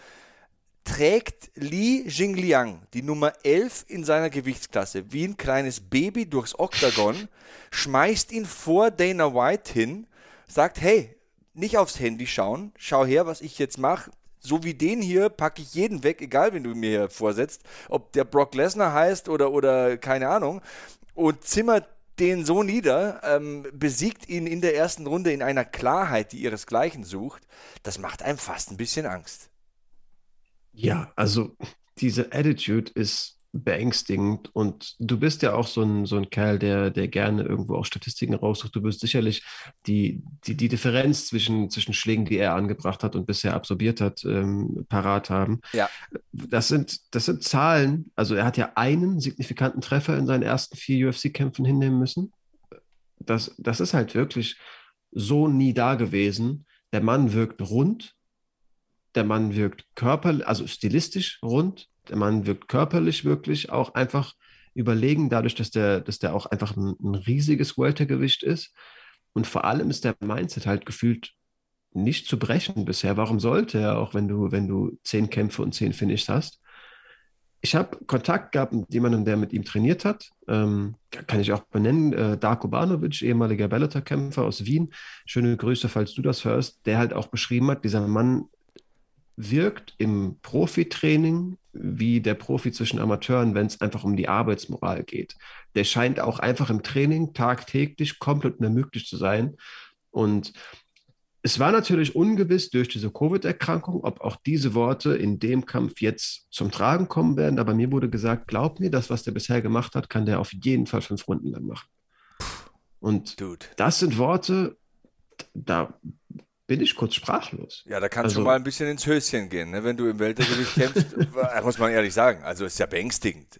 S1: Trägt Li Jingliang die Nummer 11 in seiner Gewichtsklasse wie ein kleines Baby durchs Oktagon, schmeißt ihn vor Dana White hin, sagt, hey, nicht aufs Handy schauen. Schau her, was ich jetzt mache. So wie den hier packe ich jeden weg, egal wen du mir hier vorsetzt. Ob der Brock Lesnar heißt oder, oder keine Ahnung. Und zimmert den so nieder, ähm, besiegt ihn in der ersten Runde in einer Klarheit, die ihresgleichen sucht. Das macht einem fast ein bisschen Angst.
S2: Ja, also diese Attitude ist beängstigend. Und du bist ja auch so ein, so ein Kerl, der, der gerne irgendwo auch Statistiken raussucht. Du wirst sicherlich die, die, die Differenz zwischen, zwischen Schlägen, die er angebracht hat und bisher absorbiert hat, ähm, parat haben.
S1: Ja.
S2: Das sind, das sind Zahlen. Also er hat ja einen signifikanten Treffer in seinen ersten vier UFC-Kämpfen hinnehmen müssen. Das, das ist halt wirklich so nie da gewesen. Der Mann wirkt rund. Der Mann wirkt körperlich, also stilistisch rund der Mann wirkt körperlich wirklich auch einfach überlegen, dadurch, dass der, dass der auch einfach ein, ein riesiges Weltergewicht ist. Und vor allem ist der Mindset halt gefühlt nicht zu brechen bisher. Warum sollte er, auch wenn du, wenn du zehn Kämpfe und zehn Finishes hast? Ich habe Kontakt gehabt mit jemandem, der mit ihm trainiert hat. Ähm, kann ich auch benennen. Äh, Darko Banovic, ehemaliger Bellator-Kämpfer aus Wien. Schöne Grüße, falls du das hörst. Der halt auch beschrieben hat, dieser Mann wirkt im Profitraining wie der Profi zwischen Amateuren, wenn es einfach um die Arbeitsmoral geht. Der scheint auch einfach im Training tagtäglich komplett unermüdlich zu sein. Und es war natürlich ungewiss durch diese Covid-Erkrankung, ob auch diese Worte in dem Kampf jetzt zum Tragen kommen werden. Aber mir wurde gesagt, glaub mir, das, was der bisher gemacht hat, kann der auf jeden Fall fünf Runden lang machen. Und Dude. das sind Worte, da bin ich kurz sprachlos.
S1: Ja, da kannst also, du mal ein bisschen ins Höschen gehen, ne? wenn du im Weltergewicht kämpfst, muss man ehrlich sagen. Also ist ja beängstigend.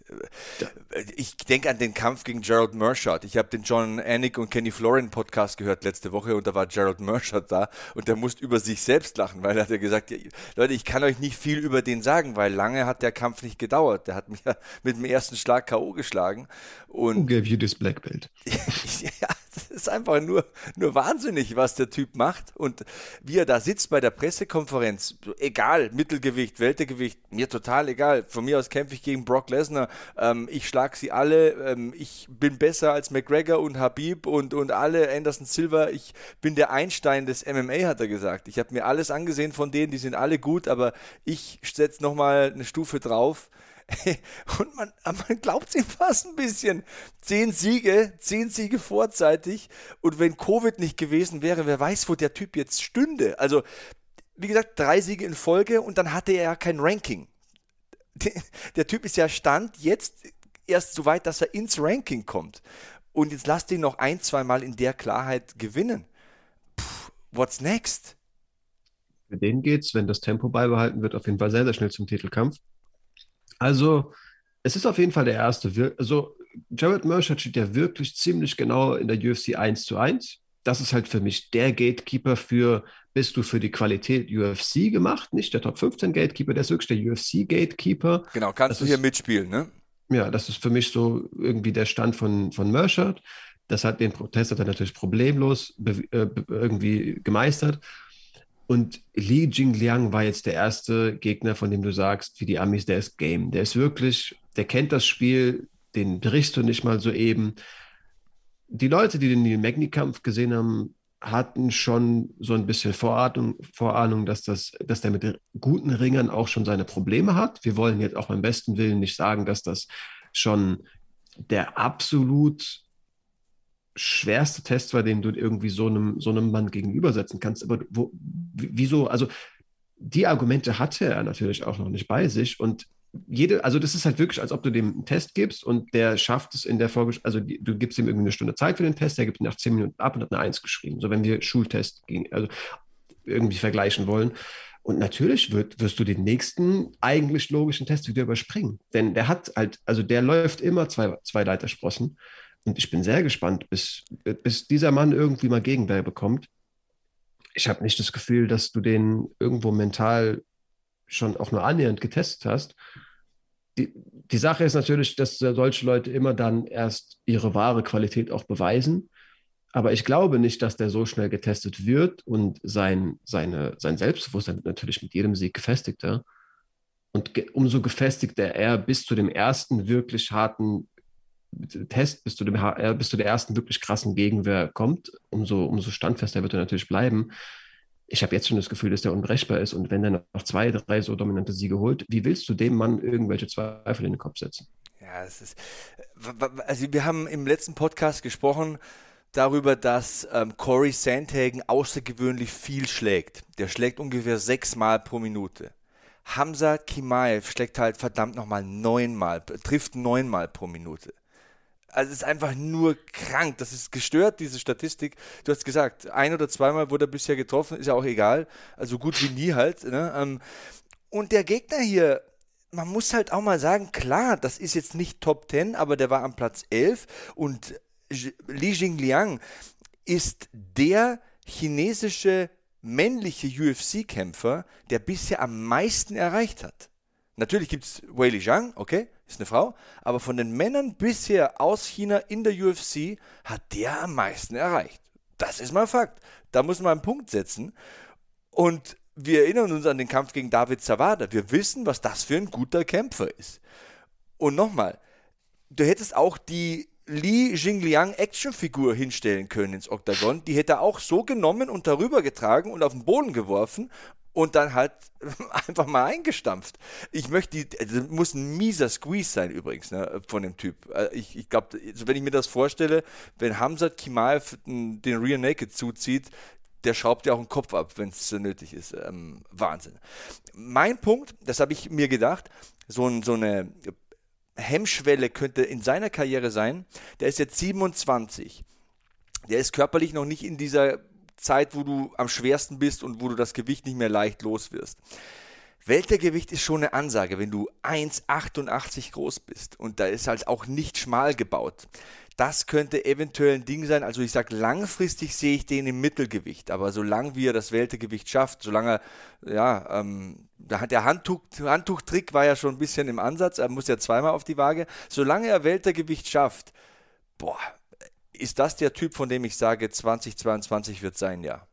S1: Ich denke an den Kampf gegen Gerald Mershot. Ich habe den John Anik und Kenny Florin Podcast gehört letzte Woche und da war Gerald Mershot da und der musste über sich selbst lachen, weil er hat ja gesagt, Leute, ich kann euch nicht viel über den sagen, weil lange hat der Kampf nicht gedauert. Der hat mich ja mit dem ersten Schlag K.O. geschlagen. Und
S2: Who gave you this black belt?
S1: ja, ist einfach nur, nur wahnsinnig, was der Typ macht. Und wie er da sitzt bei der Pressekonferenz, egal, Mittelgewicht, Weltergewicht, mir total egal. Von mir aus kämpfe ich gegen Brock Lesnar. Ähm, ich schlage sie alle. Ähm, ich bin besser als McGregor und Habib und, und alle, Anderson Silva. Ich bin der Einstein des MMA, hat er gesagt. Ich habe mir alles angesehen von denen, die sind alle gut, aber ich setze nochmal eine Stufe drauf. Und man, man glaubt es ihm fast ein bisschen. Zehn Siege, zehn Siege vorzeitig. Und wenn Covid nicht gewesen wäre, wer weiß, wo der Typ jetzt stünde. Also, wie gesagt, drei Siege in Folge und dann hatte er ja kein Ranking. Der Typ ist ja Stand jetzt erst so weit, dass er ins Ranking kommt. Und jetzt lasst ihn noch ein, zwei Mal in der Klarheit gewinnen. Puh, what's next?
S2: Für den geht's, wenn das Tempo beibehalten wird, auf jeden Fall sehr, sehr schnell zum Titelkampf. Also, es ist auf jeden Fall der erste. Also, Jared Merchant steht ja wirklich ziemlich genau in der UFC 1 zu 1. Das ist halt für mich der Gatekeeper für, bist du für die Qualität UFC gemacht, nicht der Top 15 Gatekeeper, der ist wirklich der UFC Gatekeeper.
S1: Genau, kannst das du hier mitspielen, ne?
S2: Ja, das ist für mich so irgendwie der Stand von, von Merchant. Das hat den Protest hat er natürlich problemlos äh, irgendwie gemeistert. Und Li Jingliang war jetzt der erste Gegner, von dem du sagst, wie die Amis, der ist Game. Der ist wirklich, der kennt das Spiel, den brichst du nicht mal so eben. Die Leute, die den Magni-Kampf gesehen haben, hatten schon so ein bisschen Vorahnung, Vorahnung dass, das, dass der mit guten Ringern auch schon seine Probleme hat. Wir wollen jetzt auch beim besten Willen nicht sagen, dass das schon der absolut schwerste Test war, den du irgendwie so einem, so einem Mann gegenübersetzen kannst. Aber wo, wieso, also die Argumente hatte er natürlich auch noch nicht bei sich und jede, also das ist halt wirklich, als ob du dem einen Test gibst und der schafft es in der Folge, also du gibst ihm irgendwie eine Stunde Zeit für den Test, der gibt nach zehn Minuten ab und hat eine Eins geschrieben. So wenn wir Schultest gegen, also irgendwie vergleichen wollen. Und natürlich wird, wirst du den nächsten eigentlich logischen Test wieder überspringen. Denn der hat halt, also der läuft immer zwei, zwei Leitersprossen. Und ich bin sehr gespannt, bis, bis dieser Mann irgendwie mal Gegenwehr bekommt. Ich habe nicht das Gefühl, dass du den irgendwo mental schon auch nur annähernd getestet hast. Die, die Sache ist natürlich, dass solche Leute immer dann erst ihre wahre Qualität auch beweisen. Aber ich glaube nicht, dass der so schnell getestet wird und sein, seine, sein Selbstbewusstsein wird natürlich mit jedem Sieg gefestigter. Und ge umso gefestigter er bis zu dem ersten wirklich harten Test bis zu, dem, äh, bis zu der ersten wirklich krassen Gegenwehr kommt, umso, umso standfester wird er natürlich bleiben. Ich habe jetzt schon das Gefühl, dass der unbrechbar ist und wenn er noch zwei, drei so dominante Siege holt, wie willst du dem Mann irgendwelche Zweifel in den Kopf setzen?
S1: Ja, es ist. Also, wir haben im letzten Podcast gesprochen darüber, dass ähm, Corey Sandhagen außergewöhnlich viel schlägt. Der schlägt ungefähr sechsmal pro Minute. Hamza Kimaev schlägt halt verdammt nochmal neunmal, trifft neunmal pro Minute. Also es ist einfach nur krank. Das ist gestört, diese Statistik. Du hast gesagt, ein oder zweimal wurde er bisher getroffen, ist ja auch egal. Also gut wie nie halt. Ne? Ähm, und der Gegner hier, man muss halt auch mal sagen, klar, das ist jetzt nicht Top 10, aber der war am Platz 11 und Li Jingliang ist der chinesische männliche UFC-Kämpfer, der bisher am meisten erreicht hat. Natürlich gibt es Wei Li Zhang, okay, ist eine Frau, aber von den Männern bisher aus China in der UFC hat der am meisten erreicht. Das ist mal Fakt. Da muss man einen Punkt setzen. Und wir erinnern uns an den Kampf gegen David Zawada. Wir wissen, was das für ein guter Kämpfer ist. Und nochmal, du hättest auch die Li Jingliang Actionfigur hinstellen können ins Oktagon. Die hätte er auch so genommen und darüber getragen und auf den Boden geworfen und dann halt einfach mal eingestampft. Ich möchte, die, also muss ein mieser Squeeze sein übrigens ne, von dem Typ. Äh, ich, ich glaube, also wenn ich mir das vorstelle, wenn Hamzat Kimaev den Rear Naked zuzieht, der schraubt ja auch den Kopf ab, wenn es nötig ist. Ähm, Wahnsinn. Mein Punkt, das habe ich mir gedacht, so, so eine Hemmschwelle könnte in seiner Karriere sein. Der ist jetzt 27. Der ist körperlich noch nicht in dieser Zeit, wo du am schwersten bist und wo du das Gewicht nicht mehr leicht los wirst. Weltergewicht ist schon eine Ansage, wenn du 1,88 groß bist und da ist halt auch nicht schmal gebaut. Das könnte eventuell ein Ding sein. Also ich sage, langfristig sehe ich den im Mittelgewicht, aber solange wie er das Weltergewicht schafft, solange er, ja, ähm, der Handtuch, Handtuchtrick war ja schon ein bisschen im Ansatz, er muss ja zweimal auf die Waage, solange er Weltergewicht schafft, boah, ist das der Typ, von dem ich sage, 2022 wird sein, ja.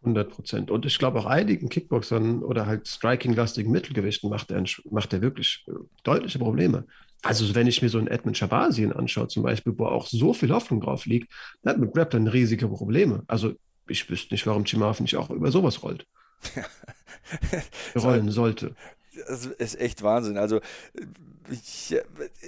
S2: 100 Prozent. Und ich glaube auch einigen Kickboxern oder halt striking-lastigen Mittelgewichten macht er, macht er wirklich äh, deutliche Probleme. Also wenn ich mir so einen Edmund Shabazien anschaue zum Beispiel, wo auch so viel Hoffnung drauf liegt, dann hat mit Grappler riesige Probleme. Also ich wüsste nicht, warum Chimav nicht auch über sowas rollt. Rollen sollte.
S1: Das ist echt Wahnsinn. Also ich,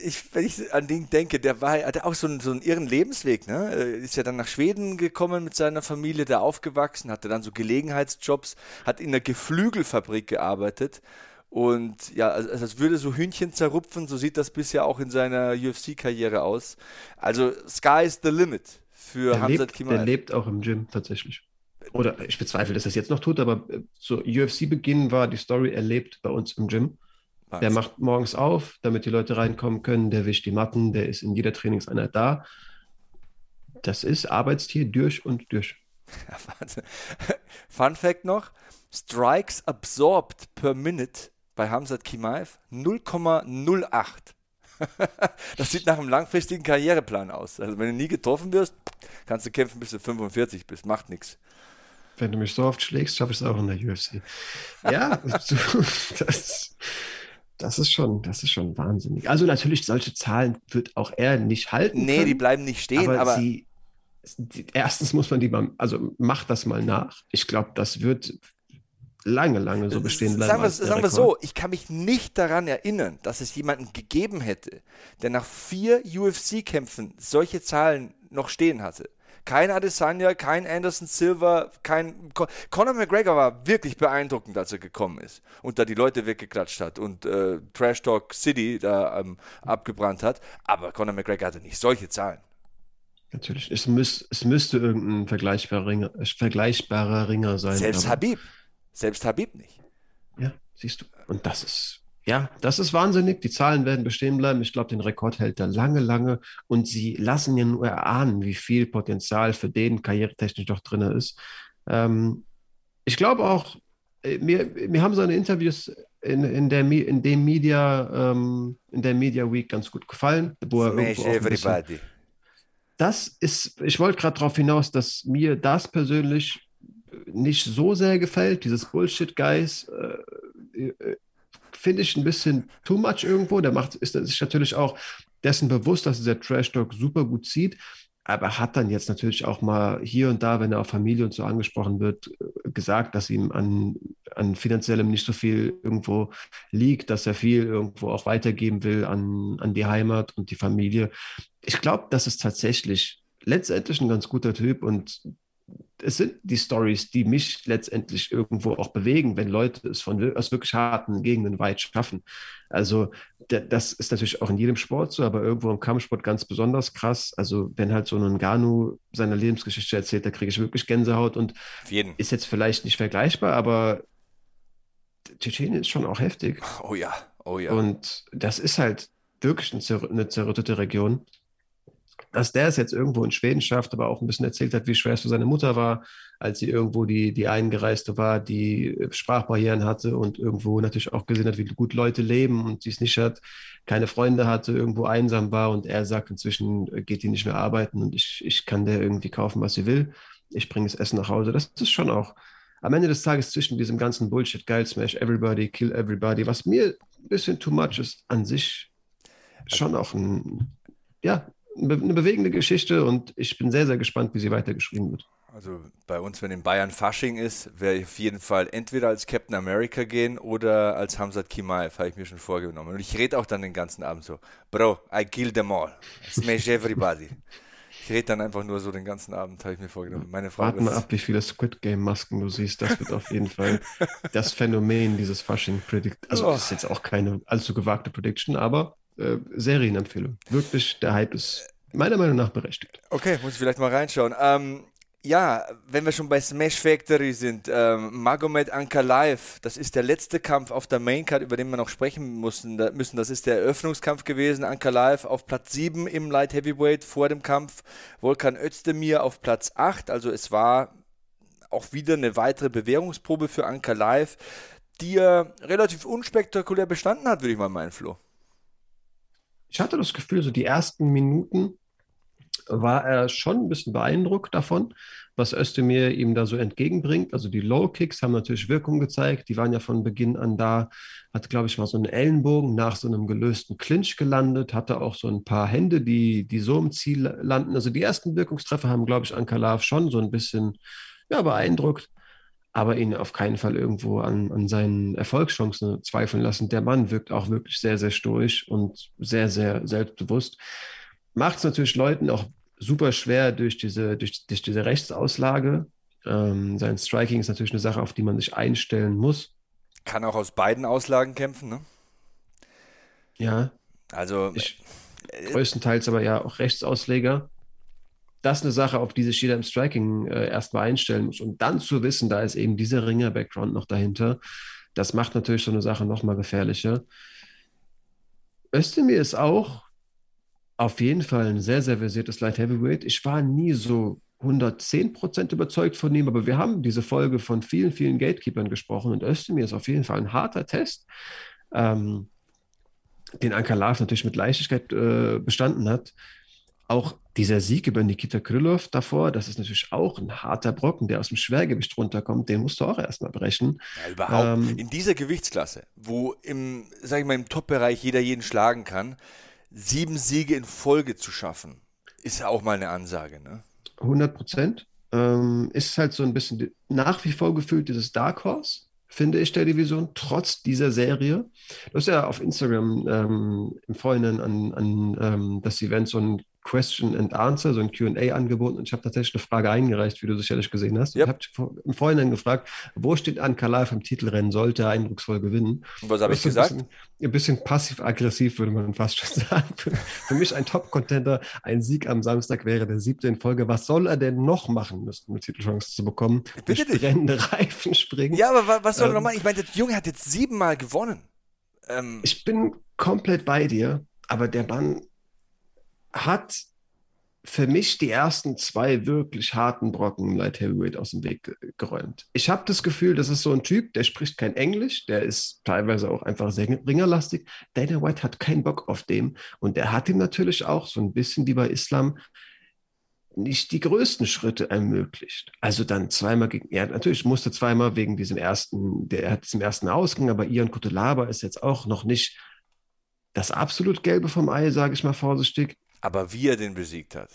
S1: ich, wenn ich an den denke, der war, hatte auch so einen, so einen irren Lebensweg, ne? Ist ja dann nach Schweden gekommen mit seiner Familie, da aufgewachsen, hatte dann so Gelegenheitsjobs, hat in einer Geflügelfabrik gearbeitet. Und ja, also als würde so Hühnchen zerrupfen, so sieht das bisher auch in seiner UFC-Karriere aus. Also Sky is the limit für
S2: der Hamzat Kimaev. Der lebt auch im Gym tatsächlich. Oder ich bezweifle, dass er es jetzt noch tut, aber so UFC-Beginn war die Story, er lebt bei uns im Gym. Wahnsinn. Der macht morgens auf, damit die Leute reinkommen können. Der wischt die Matten, der ist in jeder Trainingseinheit da. Das ist Arbeitstier durch und durch.
S1: Ja, Fun Fact noch: Strikes absorbed per minute bei Hamzat Kimaev 0,08. das sieht nach einem langfristigen Karriereplan aus. Also wenn du nie getroffen wirst, kannst du kämpfen, bis du 45 bist. Macht nichts.
S2: Wenn du mich so oft schlägst, schaffe ich es auch in der UFC. Ja, das, das ist schon, das ist schon wahnsinnig. Also natürlich, solche Zahlen wird auch er nicht halten.
S1: Nee,
S2: können,
S1: die bleiben nicht stehen, aber, aber
S2: sie, die, erstens muss man die mal, also macht das mal nach. Ich glaube, das wird lange, lange so bestehen bleiben.
S1: Sagen wir, sagen wir so, ich kann mich nicht daran erinnern, dass es jemanden gegeben hätte, der nach vier UFC-Kämpfen solche Zahlen noch stehen hatte. Kein Adesanya, kein Anderson Silva, kein. Con Conor McGregor war wirklich beeindruckend, als er gekommen ist und da die Leute weggeklatscht hat und äh, Trash Talk City da ähm, abgebrannt hat. Aber Conor McGregor hatte nicht solche Zahlen.
S2: Natürlich. Es, müß, es müsste irgendein vergleichbarer Ringer, vergleichbarer Ringer sein.
S1: Selbst Habib. Selbst Habib nicht.
S2: Ja, siehst du. Und das ist ja, das ist wahnsinnig. Die Zahlen werden bestehen bleiben. Ich glaube, den Rekord hält er lange, lange. Und sie lassen ja nur erahnen, wie viel Potenzial für den karrieretechnisch doch drin ist. Ähm, ich glaube auch, äh, mir, mir haben seine Interviews in, in, der, in dem Media, ähm, in der Media Week ganz gut gefallen.
S1: Wo er everybody.
S2: Das ist, ich wollte gerade darauf hinaus, dass mir das persönlich nicht so sehr gefällt, dieses Bullshit-Guys. Äh, äh finde ich ein bisschen too much irgendwo. Der macht, ist sich natürlich auch dessen bewusst, dass dieser Trash-Talk super gut zieht, aber hat dann jetzt natürlich auch mal hier und da, wenn er auf Familie und so angesprochen wird, gesagt, dass ihm an, an finanziellem nicht so viel irgendwo liegt, dass er viel irgendwo auch weitergeben will an, an die Heimat und die Familie. Ich glaube, das ist tatsächlich letztendlich ein ganz guter Typ und es sind die Stories, die mich letztendlich irgendwo auch bewegen, wenn Leute es von aus wirklich harten Gegenden weit schaffen. Also das ist natürlich auch in jedem Sport so, aber irgendwo im Kampfsport ganz besonders krass. Also wenn halt so ein Ganu seine Lebensgeschichte erzählt, da kriege ich wirklich Gänsehaut und ist jetzt vielleicht nicht vergleichbar, aber Tschetschenien ist schon auch heftig.
S1: Oh ja, oh ja.
S2: Und das ist halt wirklich eine zerrüttete Region dass der es jetzt irgendwo in Schweden schafft, aber auch ein bisschen erzählt hat, wie schwer es für seine Mutter war, als sie irgendwo die, die Eingereiste war, die Sprachbarrieren hatte und irgendwo natürlich auch gesehen hat, wie gut Leute leben und sie es nicht hat, keine Freunde hatte, irgendwo einsam war und er sagt, inzwischen geht die nicht mehr arbeiten und ich, ich kann der irgendwie kaufen, was sie will. Ich bringe das Essen nach Hause. Das ist schon auch am Ende des Tages zwischen diesem ganzen Bullshit, geil, smash everybody, kill everybody, was mir ein bisschen too much ist, an sich schon auch ein, ja, eine bewegende Geschichte und ich bin sehr, sehr gespannt, wie sie weitergeschrieben wird.
S1: Also bei uns, wenn in Bayern Fasching ist, werde ich auf jeden Fall entweder als Captain America gehen oder als Hamzat Kimaev, habe ich mir schon vorgenommen. Und ich rede auch dann den ganzen Abend so, Bro, I kill them all. Smash everybody. Ich rede dann einfach nur so den ganzen Abend, habe ich mir vorgenommen. Meine Frage
S2: Warte mal ab, wie viele Squid Game Masken du siehst. Das wird auf jeden Fall das Phänomen dieses Fasching Predict. Also, das ist jetzt auch keine allzu gewagte Prediction, aber äh, Serienempfehlung. Wirklich, der Hype ist meiner Meinung nach berechtigt.
S1: Okay, muss ich vielleicht mal reinschauen. Ähm, ja, wenn wir schon bei Smash Factory sind, ähm, Magomed Ankalaev, das ist der letzte Kampf auf der Maincard, über den wir noch sprechen müssen. Das ist der Eröffnungskampf gewesen. Ankalaev auf Platz 7 im Light Heavyweight vor dem Kampf. Volkan Özdemir auf Platz 8. Also es war auch wieder eine weitere Bewährungsprobe für Ankalaev, die er relativ unspektakulär bestanden hat, würde ich mal meinen, Flo
S2: ich hatte das Gefühl, so die ersten Minuten war er schon ein bisschen beeindruckt davon, was Özdemir ihm da so entgegenbringt. Also die Low Kicks haben natürlich Wirkung gezeigt. Die waren ja von Beginn an da. Hat, glaube ich, mal so einen Ellenbogen nach so einem gelösten Clinch gelandet. Hatte auch so ein paar Hände, die, die so im Ziel landen. Also die ersten Wirkungstreffer haben, glaube ich, Ankalav schon so ein bisschen ja, beeindruckt aber ihn auf keinen Fall irgendwo an, an seinen Erfolgschancen zweifeln lassen. Der Mann wirkt auch wirklich sehr, sehr stoisch und sehr, sehr selbstbewusst. Macht es natürlich Leuten auch super schwer durch diese, durch, durch diese Rechtsauslage. Ähm, sein Striking ist natürlich eine Sache, auf die man sich einstellen muss.
S1: Kann auch aus beiden Auslagen kämpfen, ne?
S2: Ja.
S1: Also.
S2: Ich, äh, größtenteils aber ja auch Rechtsausleger das eine Sache, auf die sich jeder im Striking äh, erstmal einstellen muss. Und dann zu wissen, da ist eben dieser Ringer-Background noch dahinter, das macht natürlich so eine Sache nochmal gefährlicher. Özdemir ist auch auf jeden Fall ein sehr, sehr versiertes Light Heavyweight. Ich war nie so 110% überzeugt von ihm, aber wir haben diese Folge von vielen, vielen Gatekeepern gesprochen und Özdemir ist auf jeden Fall ein harter Test. Ähm, den Ankalaev natürlich mit Leichtigkeit äh, bestanden hat. Auch dieser Sieg über Nikita Krylov davor, das ist natürlich auch ein harter Brocken, der aus dem Schwergewicht runterkommt, den musst du auch erstmal brechen.
S1: Ja, überhaupt. Ähm, in dieser Gewichtsklasse, wo im, sag ich mal, im Top-Bereich jeder jeden schlagen kann, sieben Siege in Folge zu schaffen, ist ja auch mal eine Ansage, ne?
S2: 100 Prozent. Ähm, ist halt so ein bisschen nach wie vor gefühlt dieses Dark Horse finde ich, der Division, trotz dieser Serie. Du hast ja auf Instagram ähm, im Vorhinein an, an ähm, das Event so ein Question and Answer, so ein QA angeboten. Und ich habe tatsächlich eine Frage eingereicht, wie du sicherlich gesehen hast. Yep. Ich habe im Vorhinein gefragt, wo steht Ankalaev im Titelrennen, sollte er eindrucksvoll gewinnen.
S1: Und was habe ich gesagt?
S2: Ein bisschen, bisschen passiv-aggressiv, würde man fast schon sagen. Für, mich ein Top-Contender, ein Sieg am Samstag wäre der siebte in Folge. Was soll er denn noch machen müssen, um Titelchance zu bekommen?
S1: Bitte
S2: Durch brennende Reifen springen.
S1: Ja, aber was soll er ähm, noch machen? Ich meine, der Junge hat jetzt siebenmal gewonnen.
S2: Ähm, ich bin komplett bei dir, aber der Mann hat für mich die ersten zwei wirklich harten Brocken Light Heavyweight aus dem Weg geräumt. Ich habe das Gefühl, das ist so ein Typ, der spricht kein Englisch, der ist teilweise auch einfach sehr ringerlastig. Dana White hat keinen Bock auf dem und der hat ihm natürlich auch so ein bisschen wie bei Islam nicht die größten Schritte ermöglicht. Also dann zweimal gegen, ja, natürlich musste zweimal wegen diesem ersten, der hat diesem ersten Ausgang, aber Ian Kutelaba ist jetzt auch noch nicht das absolut Gelbe vom Ei, sage ich mal vorsichtig.
S1: Aber wie er den besiegt hat.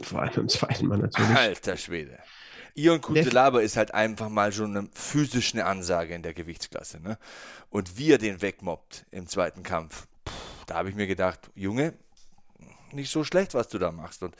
S2: Vor allem im zweiten Mal natürlich.
S1: Alter Schwede. Ion Kutelaba ist halt einfach mal schon eine physisch eine Ansage in der Gewichtsklasse. Ne? Und wie er den wegmobbt im zweiten Kampf, pff, da habe ich mir gedacht, Junge, nicht so schlecht, was du da machst. Und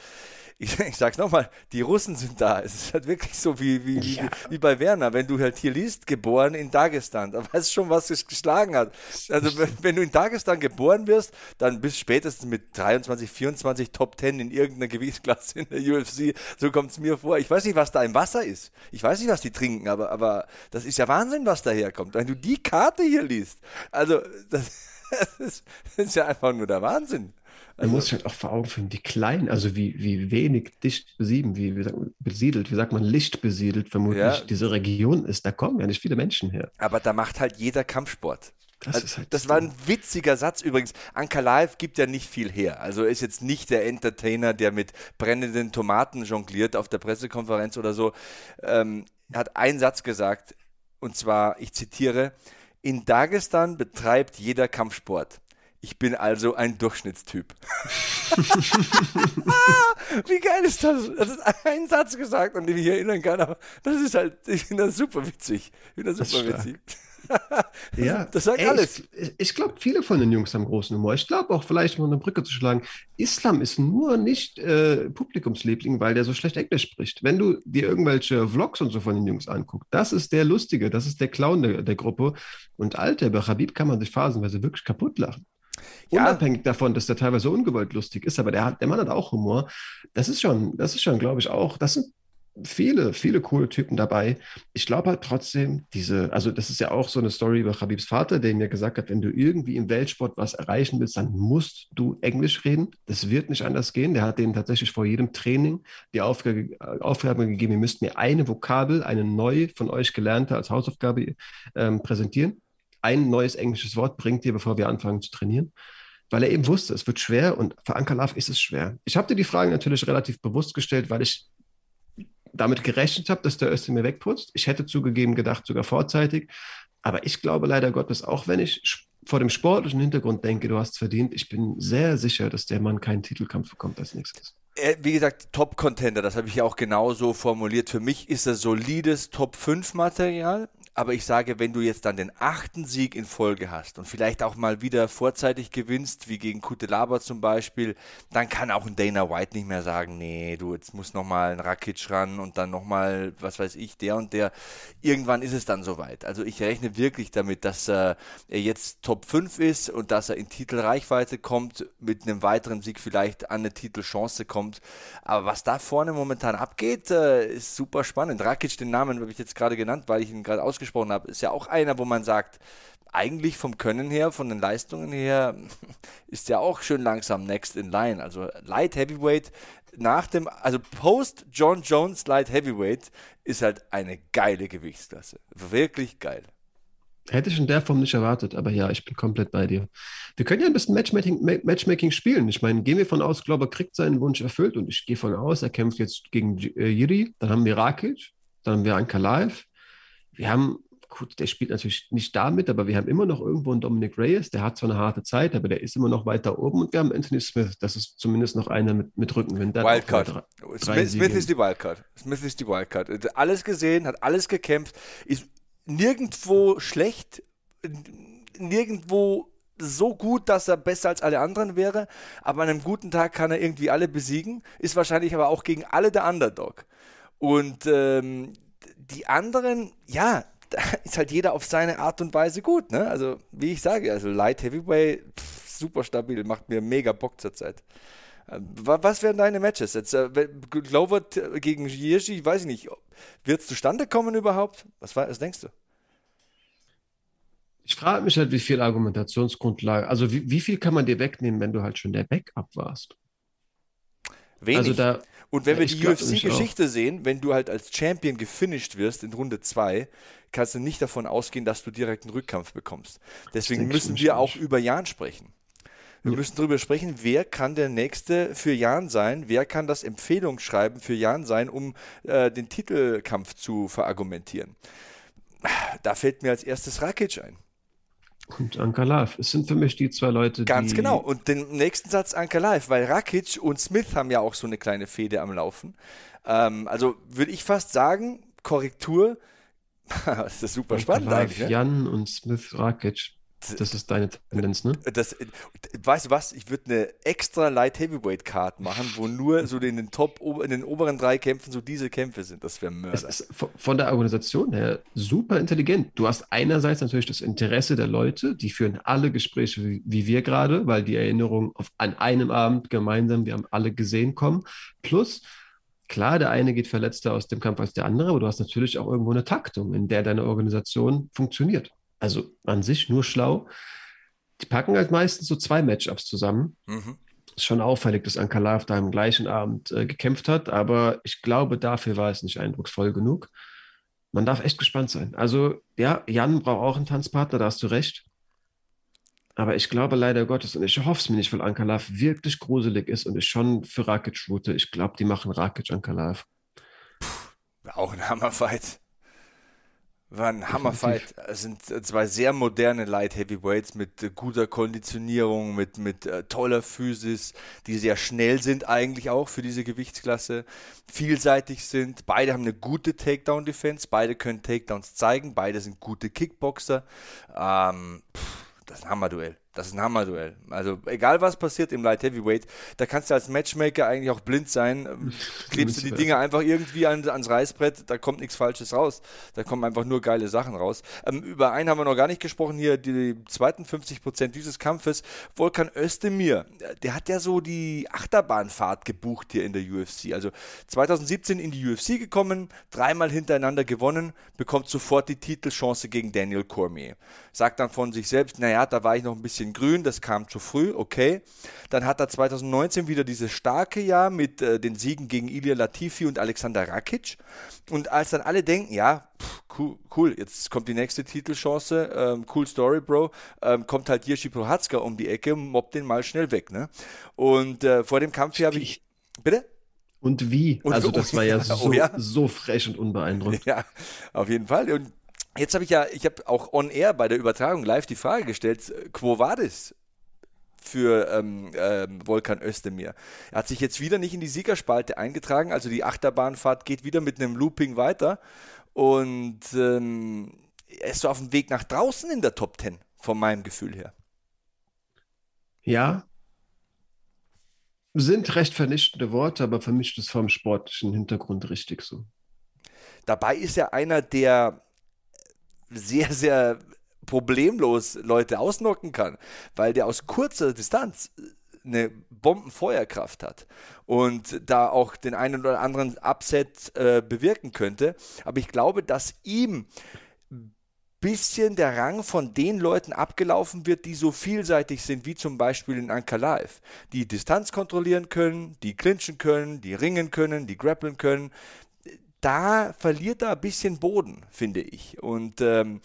S1: ich, ich sag's nochmal, die Russen sind da. Es ist halt wirklich so wie, wie, ja. wie, wie, bei Werner, wenn du halt hier liest, geboren in Dagestan, da weißt du schon, was es geschlagen hat. Also wenn, wenn, du in Dagestan geboren wirst, dann bist du spätestens mit 23, 24 Top 10 in irgendeiner Gewichtsklasse in der UFC. So kommt es mir vor. Ich weiß nicht, was da im Wasser ist. Ich weiß nicht, was die trinken, aber, aber das ist ja Wahnsinn, was daherkommt. Wenn du die Karte hier liest, also das, das, ist, das ist ja einfach nur der Wahnsinn.
S2: Also, man muss sich halt auch vor Augen führen, wie klein, also wie, wie wenig dicht besiedelt, wie, wie sagt man, besiedelt, wie sagt man, Licht besiedelt vermutlich ja. diese Region ist. Da kommen ja nicht viele Menschen her.
S1: Aber da macht halt jeder Kampfsport. Das, also, halt das war ein witziger Satz übrigens. Anka Live gibt ja nicht viel her. Also ist jetzt nicht der Entertainer, der mit brennenden Tomaten jongliert auf der Pressekonferenz oder so. Ähm, er hat einen Satz gesagt, und zwar, ich zitiere, in Dagestan betreibt jeder Kampfsport. Ich bin also ein Durchschnittstyp. Wie geil ist das? Das ist ein Satz gesagt, an den ich mich erinnern kann, aber das ist halt, ich finde das super witzig. Ich finde das super das witzig.
S2: ja, das sagt ey, alles. Ich, ich glaube, viele von den Jungs haben großen Humor. Ich glaube auch, vielleicht um eine Brücke zu schlagen, Islam ist nur nicht äh, Publikumsliebling, weil der so schlecht Englisch spricht. Wenn du dir irgendwelche Vlogs und so von den Jungs anguckst, das ist der Lustige, das ist der Clown der, der Gruppe. Und Alter, bei Habib kann man sich phasenweise wirklich kaputt lachen. Ja. Unabhängig davon, dass der teilweise ungewollt lustig ist, aber der, hat, der Mann hat auch Humor. Das ist schon, das ist schon, glaube ich, auch, das sind viele, viele coole Typen dabei. Ich glaube halt trotzdem, diese, also das ist ja auch so eine Story über Habibs Vater, der mir gesagt hat, wenn du irgendwie im Weltsport was erreichen willst, dann musst du Englisch reden. Das wird nicht anders gehen. Der hat denen tatsächlich vor jedem Training die Aufgabe, Aufgabe gegeben, ihr müsst mir eine Vokabel, eine neue von euch gelernte als Hausaufgabe ähm, präsentieren ein neues englisches Wort bringt dir, bevor wir anfangen zu trainieren. Weil er eben wusste, es wird schwer und für Ankalaf ist es schwer. Ich habe dir die Fragen natürlich relativ bewusst gestellt, weil ich damit gerechnet habe, dass der Öste mir wegputzt. Ich hätte zugegeben gedacht, sogar vorzeitig. Aber ich glaube leider Gottes, auch wenn ich vor dem sportlichen Hintergrund denke, du hast verdient, ich bin sehr sicher, dass der Mann keinen Titelkampf bekommt als nächstes.
S1: Wie gesagt, Top-Contender, das habe ich ja auch genauso formuliert. Für mich ist er solides Top-5-Material. Aber ich sage, wenn du jetzt dann den achten Sieg in Folge hast und vielleicht auch mal wieder vorzeitig gewinnst, wie gegen Kutelaba zum Beispiel, dann kann auch ein Dana White nicht mehr sagen, nee, du, jetzt muss nochmal ein Rakic ran und dann nochmal, was weiß ich, der und der. Irgendwann ist es dann soweit. Also ich rechne wirklich damit, dass äh, er jetzt Top 5 ist und dass er in Titelreichweite kommt, mit einem weiteren Sieg vielleicht an eine Titelchance kommt. Aber was da vorne momentan abgeht, äh, ist super spannend. Rakic, den Namen habe ich jetzt gerade genannt, weil ich ihn gerade ausgesprochen angesprochen habe, ist ja auch einer, wo man sagt, eigentlich vom Können her, von den Leistungen her, ist ja auch schön langsam next in line. Also Light Heavyweight nach dem, also Post John Jones Light Heavyweight ist halt eine geile Gewichtsklasse. Wirklich geil.
S2: Hätte ich in der Form nicht erwartet, aber ja, ich bin komplett bei dir. Wir können ja ein bisschen Matchmaking, Ma- Matchmaking spielen. Ich meine, gehen wir von aus, Glauber kriegt seinen Wunsch erfüllt und ich gehe von aus, er kämpft jetzt gegen äh, Jiri, dann haben wir Rakic, dann haben wir Ankalaev. Wir haben, gut, der spielt natürlich nicht damit, aber wir haben immer noch irgendwo einen Dominic Reyes, der hat zwar eine harte Zeit, aber der ist immer noch weiter oben und wir haben Anthony Smith, das ist zumindest noch einer mit, mit Rückenwind.
S1: Wildcard.
S2: drei- drei
S1: Smith. Smith ist die Wildcard. Smith ist die Wildcard. Hat Alles gesehen, hat alles gekämpft, ist nirgendwo schlecht, nirgendwo so gut, dass er besser als alle anderen wäre, aber an einem guten Tag kann er irgendwie alle besiegen, ist wahrscheinlich aber auch gegen alle der Underdog. Und ähm, die anderen, ja, da ist halt jeder auf seine Art und Weise gut, ne? Also, wie ich sage, also Light Heavyweight, pff, super stabil, macht mir mega Bock zurzeit. Äh, wa- Was wären deine Matches? Jetzt äh, Glover gegen Jirschi, weiß ich nicht. Wird es zustande kommen überhaupt? Was, war, was denkst du?
S2: Ich frage mich halt, wie viel Argumentationsgrundlage, also wie, wie viel kann man dir wegnehmen, wenn du halt schon der Backup warst?
S1: Wenig.
S2: Also da,
S1: Und wenn
S2: Ja,
S1: wir die UFC-Geschichte sehen, wenn du halt als Champion gefinisht wirst in Runde 2, kannst du nicht davon ausgehen, dass du direkt einen Rückkampf bekommst. Deswegen müssen wir auch über Jan sprechen. Wir müssen darüber sprechen, wer kann der Nächste für Jan sein, wer kann das Empfehlungsschreiben für Jan sein, um äh, den Titelkampf zu verargumentieren. Da fällt mir als erstes Rakic ein.
S2: Und Ankalaev, es sind für mich die zwei Leute,
S1: Ganz
S2: die,
S1: genau. Und den nächsten Satz Anker Live, weil Rakic und Smith haben ja auch so eine kleine Fehde am Laufen. Ähm, also würde ich fast sagen, Korrektur, das ist super spannend
S2: Ankalaev,
S1: eigentlich. Ne?
S2: Jan und Smith Rakic. Das ist deine Tendenz, ne?
S1: Das, weißt du was? Ich würde eine extra Light Heavyweight Card machen, wo nur so in den Top, in den oberen drei Kämpfen so diese Kämpfe sind. Das wäre
S2: Es
S1: Mörder.
S2: ist von- von der Organisation her super intelligent. Du hast einerseits natürlich das Interesse der Leute, die führen alle Gespräche wie, wie wir gerade, weil die Erinnerungen auf, an einem Abend gemeinsam, wir haben alle gesehen, kommen. Plus, klar, der eine geht verletzter aus dem Kampf als der andere, aber du hast natürlich auch irgendwo eine Taktung, in der deine Organisation funktioniert. Also an sich nur schlau. Die packen halt meistens so zwei Matchups zusammen.
S1: Mhm.
S2: Ist schon auffällig, dass Ankalaev da am gleichen Abend äh, gekämpft hat, aber ich glaube, dafür war es nicht eindrucksvoll genug. Man darf echt gespannt sein. Also, ja, Jan braucht auch einen Tanzpartner, da hast du recht. Aber ich glaube leider Gottes, und ich hoffe es mir nicht, weil Ankalaev wirklich gruselig ist und ich schon für Rakic route. Ich glaube, die machen Rakic Ankalaev.
S1: Auch ein Hammerfight. War ein Hammerfight. Es sind zwei sehr moderne Light Heavyweights mit äh, guter Konditionierung, mit, mit äh, toller Physis, die sehr schnell sind eigentlich auch für diese Gewichtsklasse, vielseitig sind. Beide haben eine gute Takedown-Defense, beide können Takedowns zeigen, beide sind gute Kickboxer. Ähm, pff, das ist ein Hammerduell. Das ist ein Hammerduell. Also egal was passiert im Light Heavyweight, da kannst du als Matchmaker eigentlich auch blind sein. Ähm, Klebst du die Dinge einfach irgendwie an, ans Reißbrett, da kommt nichts Falsches raus. Da kommen einfach nur geile Sachen raus. Ähm, über einen haben wir noch gar nicht gesprochen hier, die zweiten 50% dieses Kampfes. Volkan Özdemir, der hat ja so die Achterbahnfahrt gebucht hier in der UFC. Also 2017 in die UFC gekommen, dreimal hintereinander gewonnen, bekommt sofort die Titelchance gegen Daniel Cormier. Sagt dann von sich selbst, naja, da war ich noch ein bisschen grün, das kam zu früh, okay. Dann hat er 2019 wieder dieses starke Jahr mit äh, den Siegen gegen Ilya Latifi und Alexander Rakic. Und als dann alle denken, ja, pff, cool, cool, jetzt kommt die nächste Titelchance, ähm, cool Story, Bro, ähm, kommt halt Jirschi Prohatzka um die Ecke und mobbt den mal schnell weg, ne? Und äh, vor dem Kampf hier habe ich... Bitte?
S2: Und wie?
S1: Und-
S2: also, das war ja
S1: Oh,
S2: so,
S1: ja.
S2: so frech und unbeeindruckend.
S1: Ja, auf jeden Fall. Und jetzt habe ich ja, ich habe auch on air bei der Übertragung live die Frage gestellt, äh, quo vadis für ähm, ähm, Volkan Özdemir. Er hat sich jetzt wieder nicht in die Siegerspalte eingetragen, also die Achterbahnfahrt geht wieder mit einem Looping weiter und ähm, er ist so auf dem Weg nach draußen in der Top 10, von meinem Gefühl her.
S2: Ja, sind recht vernichtende Worte, aber für mich ist das vom sportlichen Hintergrund richtig so.
S1: Dabei ist er einer, der sehr, sehr problemlos Leute ausnocken kann, weil der aus kurzer Distanz eine Bombenfeuerkraft hat und da auch den einen oder anderen Upset äh, bewirken könnte. Aber ich glaube, dass ihm bisschen der Rang von den Leuten abgelaufen wird, die so vielseitig sind, wie zum Beispiel in Ankalaev, die Distanz kontrollieren können, die clinchen können, die ringen können, die grappeln können. Da verliert er ein bisschen Boden, finde ich. Und ähm,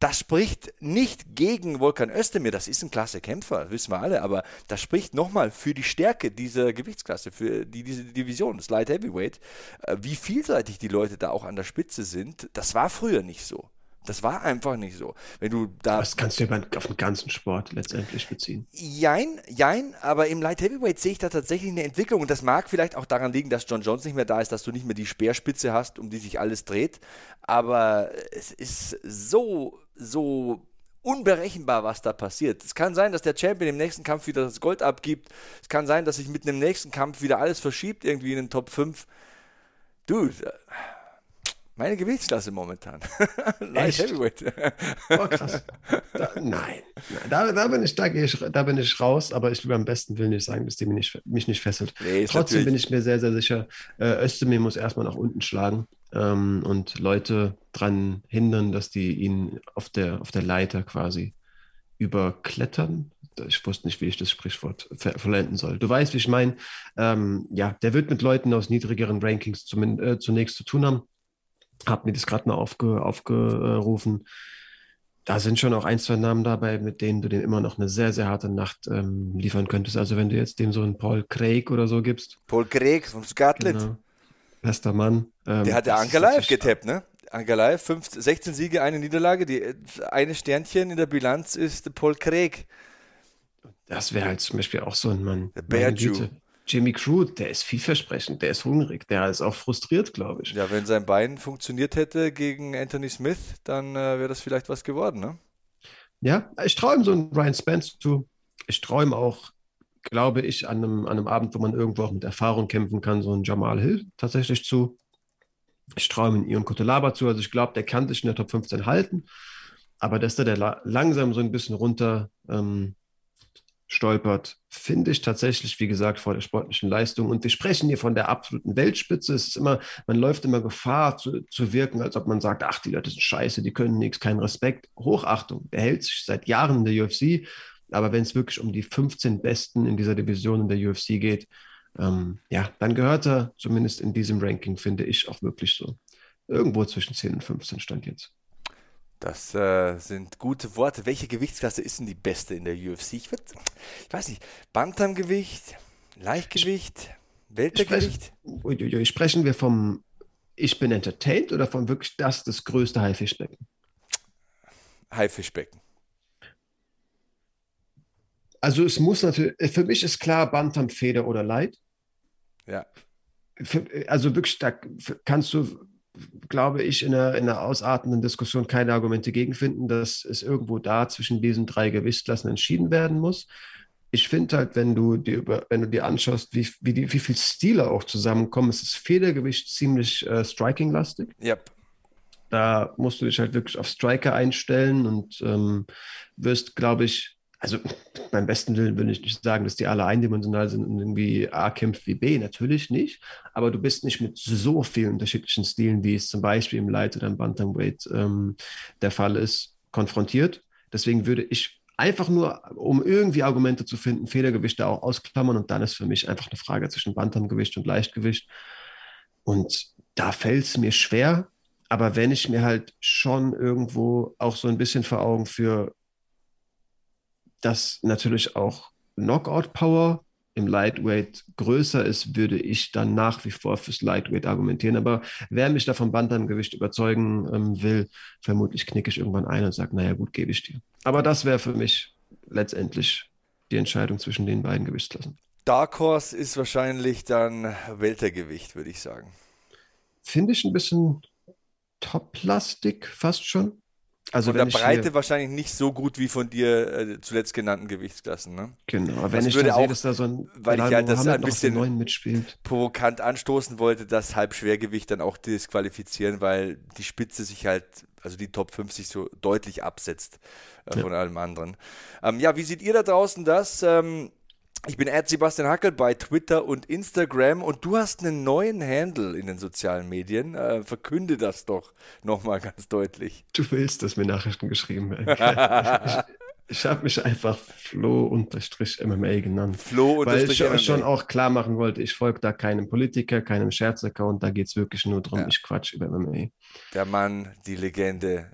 S1: Das spricht nicht gegen Volkan Özdemir, das ist ein klasse Kämpfer, wissen wir alle, aber das spricht nochmal für die Stärke dieser Gewichtsklasse, für die, diese Division, das Light Heavyweight, äh, wie vielseitig die Leute da auch an der Spitze sind. Das war früher nicht so. Das war einfach nicht so. Wenn du da.
S2: Das kannst du ja auf den ganzen Sport letztendlich beziehen.
S1: Jein, jein, aber im Light Heavyweight sehe ich da tatsächlich eine Entwicklung und das mag vielleicht auch daran liegen, dass John Jones nicht mehr da ist, dass du nicht mehr die Speerspitze hast, um die sich alles dreht. Aber es ist so, so unberechenbar, was da passiert. Es kann sein, dass der Champion im nächsten Kampf wieder das Gold abgibt. Es kann sein, dass sich mit einem nächsten Kampf wieder alles verschiebt, irgendwie in den Top 5. Dude, meine Gewichtsklasse momentan.
S2: Light Heavyweight. oh, krass. Da, nein, da, da, bin ich, da, ich, da bin ich raus, aber ich will am besten will nicht sagen, dass die mich nicht, mich nicht fesselt. Nee, Trotzdem bin ich mir sehr, sehr sicher, äh, Özdemir muss erstmal nach unten schlagen ähm, und Leute daran hindern, dass die ihn auf der, auf der Leiter quasi überklettern. Ich wusste nicht, wie ich das Sprichwort ver verwenden soll. Du weißt, wie ich meine. Ähm, ja, der wird mit Leuten aus niedrigeren Rankings äh, zunächst zu tun haben habe mir das gerade mal aufge, aufgerufen. Da sind schon auch ein, zwei Namen dabei, mit denen du dem immer noch eine sehr, sehr harte Nacht ähm, liefern könntest. Also wenn du jetzt dem so einen Paul Craig oder so gibst.
S1: Paul Craig vom Scarlett. Genau.
S2: Bester Mann.
S1: Ähm, Der hat ja Anker Live getappt, ne? Anker Live, 16 Siege, eine Niederlage. Die eine Sternchen in der Bilanz ist Paul Craig.
S2: Das wäre halt zum Beispiel auch so ein Mann.
S1: Jew.
S2: Jimmy Crew, der ist vielversprechend, der ist hungrig, der ist auch frustriert, glaube ich.
S1: Ja, wenn sein Bein funktioniert hätte gegen Anthony Smith, dann äh, wäre das vielleicht was geworden, ne?
S2: Ja, ich traue ihm so einen Ryan Spence zu. Ich traue ihm auch, glaube ich, an einem, an einem Abend, wo man irgendwo auch mit Erfahrung kämpfen kann, so einen Jamal Hill tatsächlich zu. Ich traue ihm Ion Kotelaba zu. Also ich glaube, der kann sich in der Top 15 halten. Aber dass der, der langsam so ein bisschen runter ähm, stolpert, finde ich tatsächlich, wie gesagt, vor der sportlichen Leistung. Und wir sprechen hier von der absoluten Weltspitze. Es ist immer, man läuft immer Gefahr zu, zu wirken, als ob man sagt, ach, die Leute sind scheiße, die können nichts, kein Respekt. Hochachtung. Der hält sich seit Jahren in der UFC. Aber wenn es wirklich um die 15 Besten in dieser Division in der UFC geht, ähm, ja, dann gehört er zumindest in diesem Ranking, finde ich, auch wirklich so. Irgendwo zwischen 10 und 15 stand jetzt.
S1: Das äh, sind gute Worte. Welche Gewichtsklasse ist denn die beste in der UFC? Ich, würd, ich weiß nicht. Bantamgewicht, Leichtgewicht, Weltergewicht?
S2: Sprechen, sprechen wir vom Ich bin entertained oder von wirklich das, das größte Haifischbecken?
S1: Haifischbecken.
S2: Also es muss natürlich, für mich ist klar Bantam, Feder oder Light.
S1: Ja.
S2: Für, also wirklich, da kannst du glaube ich, in einer, in einer ausartenden Diskussion keine Argumente gegenfinden, dass es irgendwo da zwischen diesen drei Gewichtsklassen entschieden werden muss. Ich finde halt, wenn du dir über, wenn du dir anschaust, wie, wie, die, wie viel Stile auch zusammenkommen, ist das Federgewicht ziemlich äh, striking-lastig.
S1: Yep.
S2: Da musst du dich halt wirklich auf Striker einstellen und ähm, wirst, glaube ich, also beim besten Willen will ich nicht sagen, dass die alle eindimensional sind und irgendwie A kämpft wie B, natürlich nicht. Aber du bist nicht mit so vielen unterschiedlichen Stilen, wie es zum Beispiel im Light oder im Bantamweight ähm, der Fall ist, konfrontiert. Deswegen würde ich einfach nur, um irgendwie Argumente zu finden, Federgewichte auch ausklammern und dann ist für mich einfach eine Frage zwischen Bantamgewicht und Leichtgewicht. Und da fällt es mir schwer, aber wenn ich mir halt schon irgendwo auch so ein bisschen vor Augen für dass natürlich auch Knockout-Power im Lightweight größer ist, würde ich dann nach wie vor fürs Lightweight argumentieren. Aber wer mich da vom Bantamgewicht überzeugen ähm, will, vermutlich knicke ich irgendwann ein und sage, naja gut, gebe ich dir. Aber das wäre für mich letztendlich die Entscheidung zwischen den beiden Gewichtsklassen.
S1: Dark Horse ist wahrscheinlich dann Weltergewicht, würde ich sagen.
S2: Finde ich ein bisschen top-lastig fast schon.
S1: Also von der Breite wahrscheinlich nicht so gut wie von dir äh, zuletzt genannten Gewichtsklassen. Ne?
S2: Genau, aber wenn das ich würde auch, sehe, dass da so ein
S1: weil ich halt das ein bisschen mitspielt. provokant anstoßen wollte, das Halbschwergewicht dann auch disqualifizieren, weil die Spitze sich halt, also die Top 50 so deutlich absetzt äh, ja. von allem anderen. Ähm, ja, wie seht ihr da draußen das? Ähm, ich bin Ed Sebastian Hackel bei Twitter und Instagram und du hast einen neuen Handle in den sozialen Medien. Äh, verkünde das doch nochmal ganz deutlich.
S2: Du willst, dass mir Nachrichten geschrieben werden. ich, ich habe mich einfach Flo-MMA genannt.
S1: Flo
S2: weil ich schon auch klar machen wollte, ich folge da keinem Politiker, keinem Scherzaccount, da geht es wirklich nur darum, ja. ich quatsch über MMA.
S1: Der Mann, die Legende,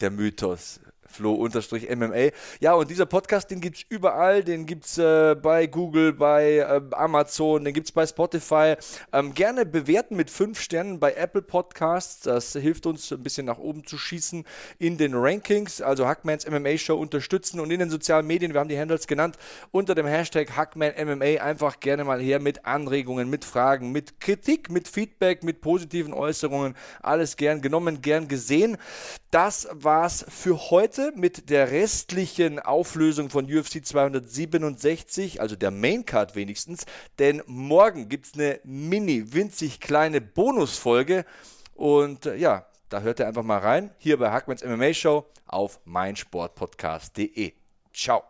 S1: der Mythos. Flo-MMA. Ja, und dieser Podcast, den gibt es überall. Den gibt es äh, bei Google, bei äh, Amazon, den gibt es bei Spotify. Ähm, gerne bewerten mit fünf Sternen bei Apple Podcasts. Das hilft uns ein bisschen nach oben zu schießen in den Rankings. Also Hackmans MMA Show unterstützen und in den sozialen Medien, wir haben die Handles genannt, unter dem Hashtag Hackman MMA einfach gerne mal her mit Anregungen, mit Fragen, mit Kritik, mit Feedback, mit positiven Äußerungen. Alles gern genommen, gern gesehen. Das war's für heute heute mit der restlichen Auflösung von UFC 267, also der Maincard wenigstens, denn morgen gibt es eine mini, winzig kleine Bonusfolge und äh, ja, da hört ihr einfach mal rein, hier bei Hackmans MMA Show auf meinsportpodcast.de. Ciao.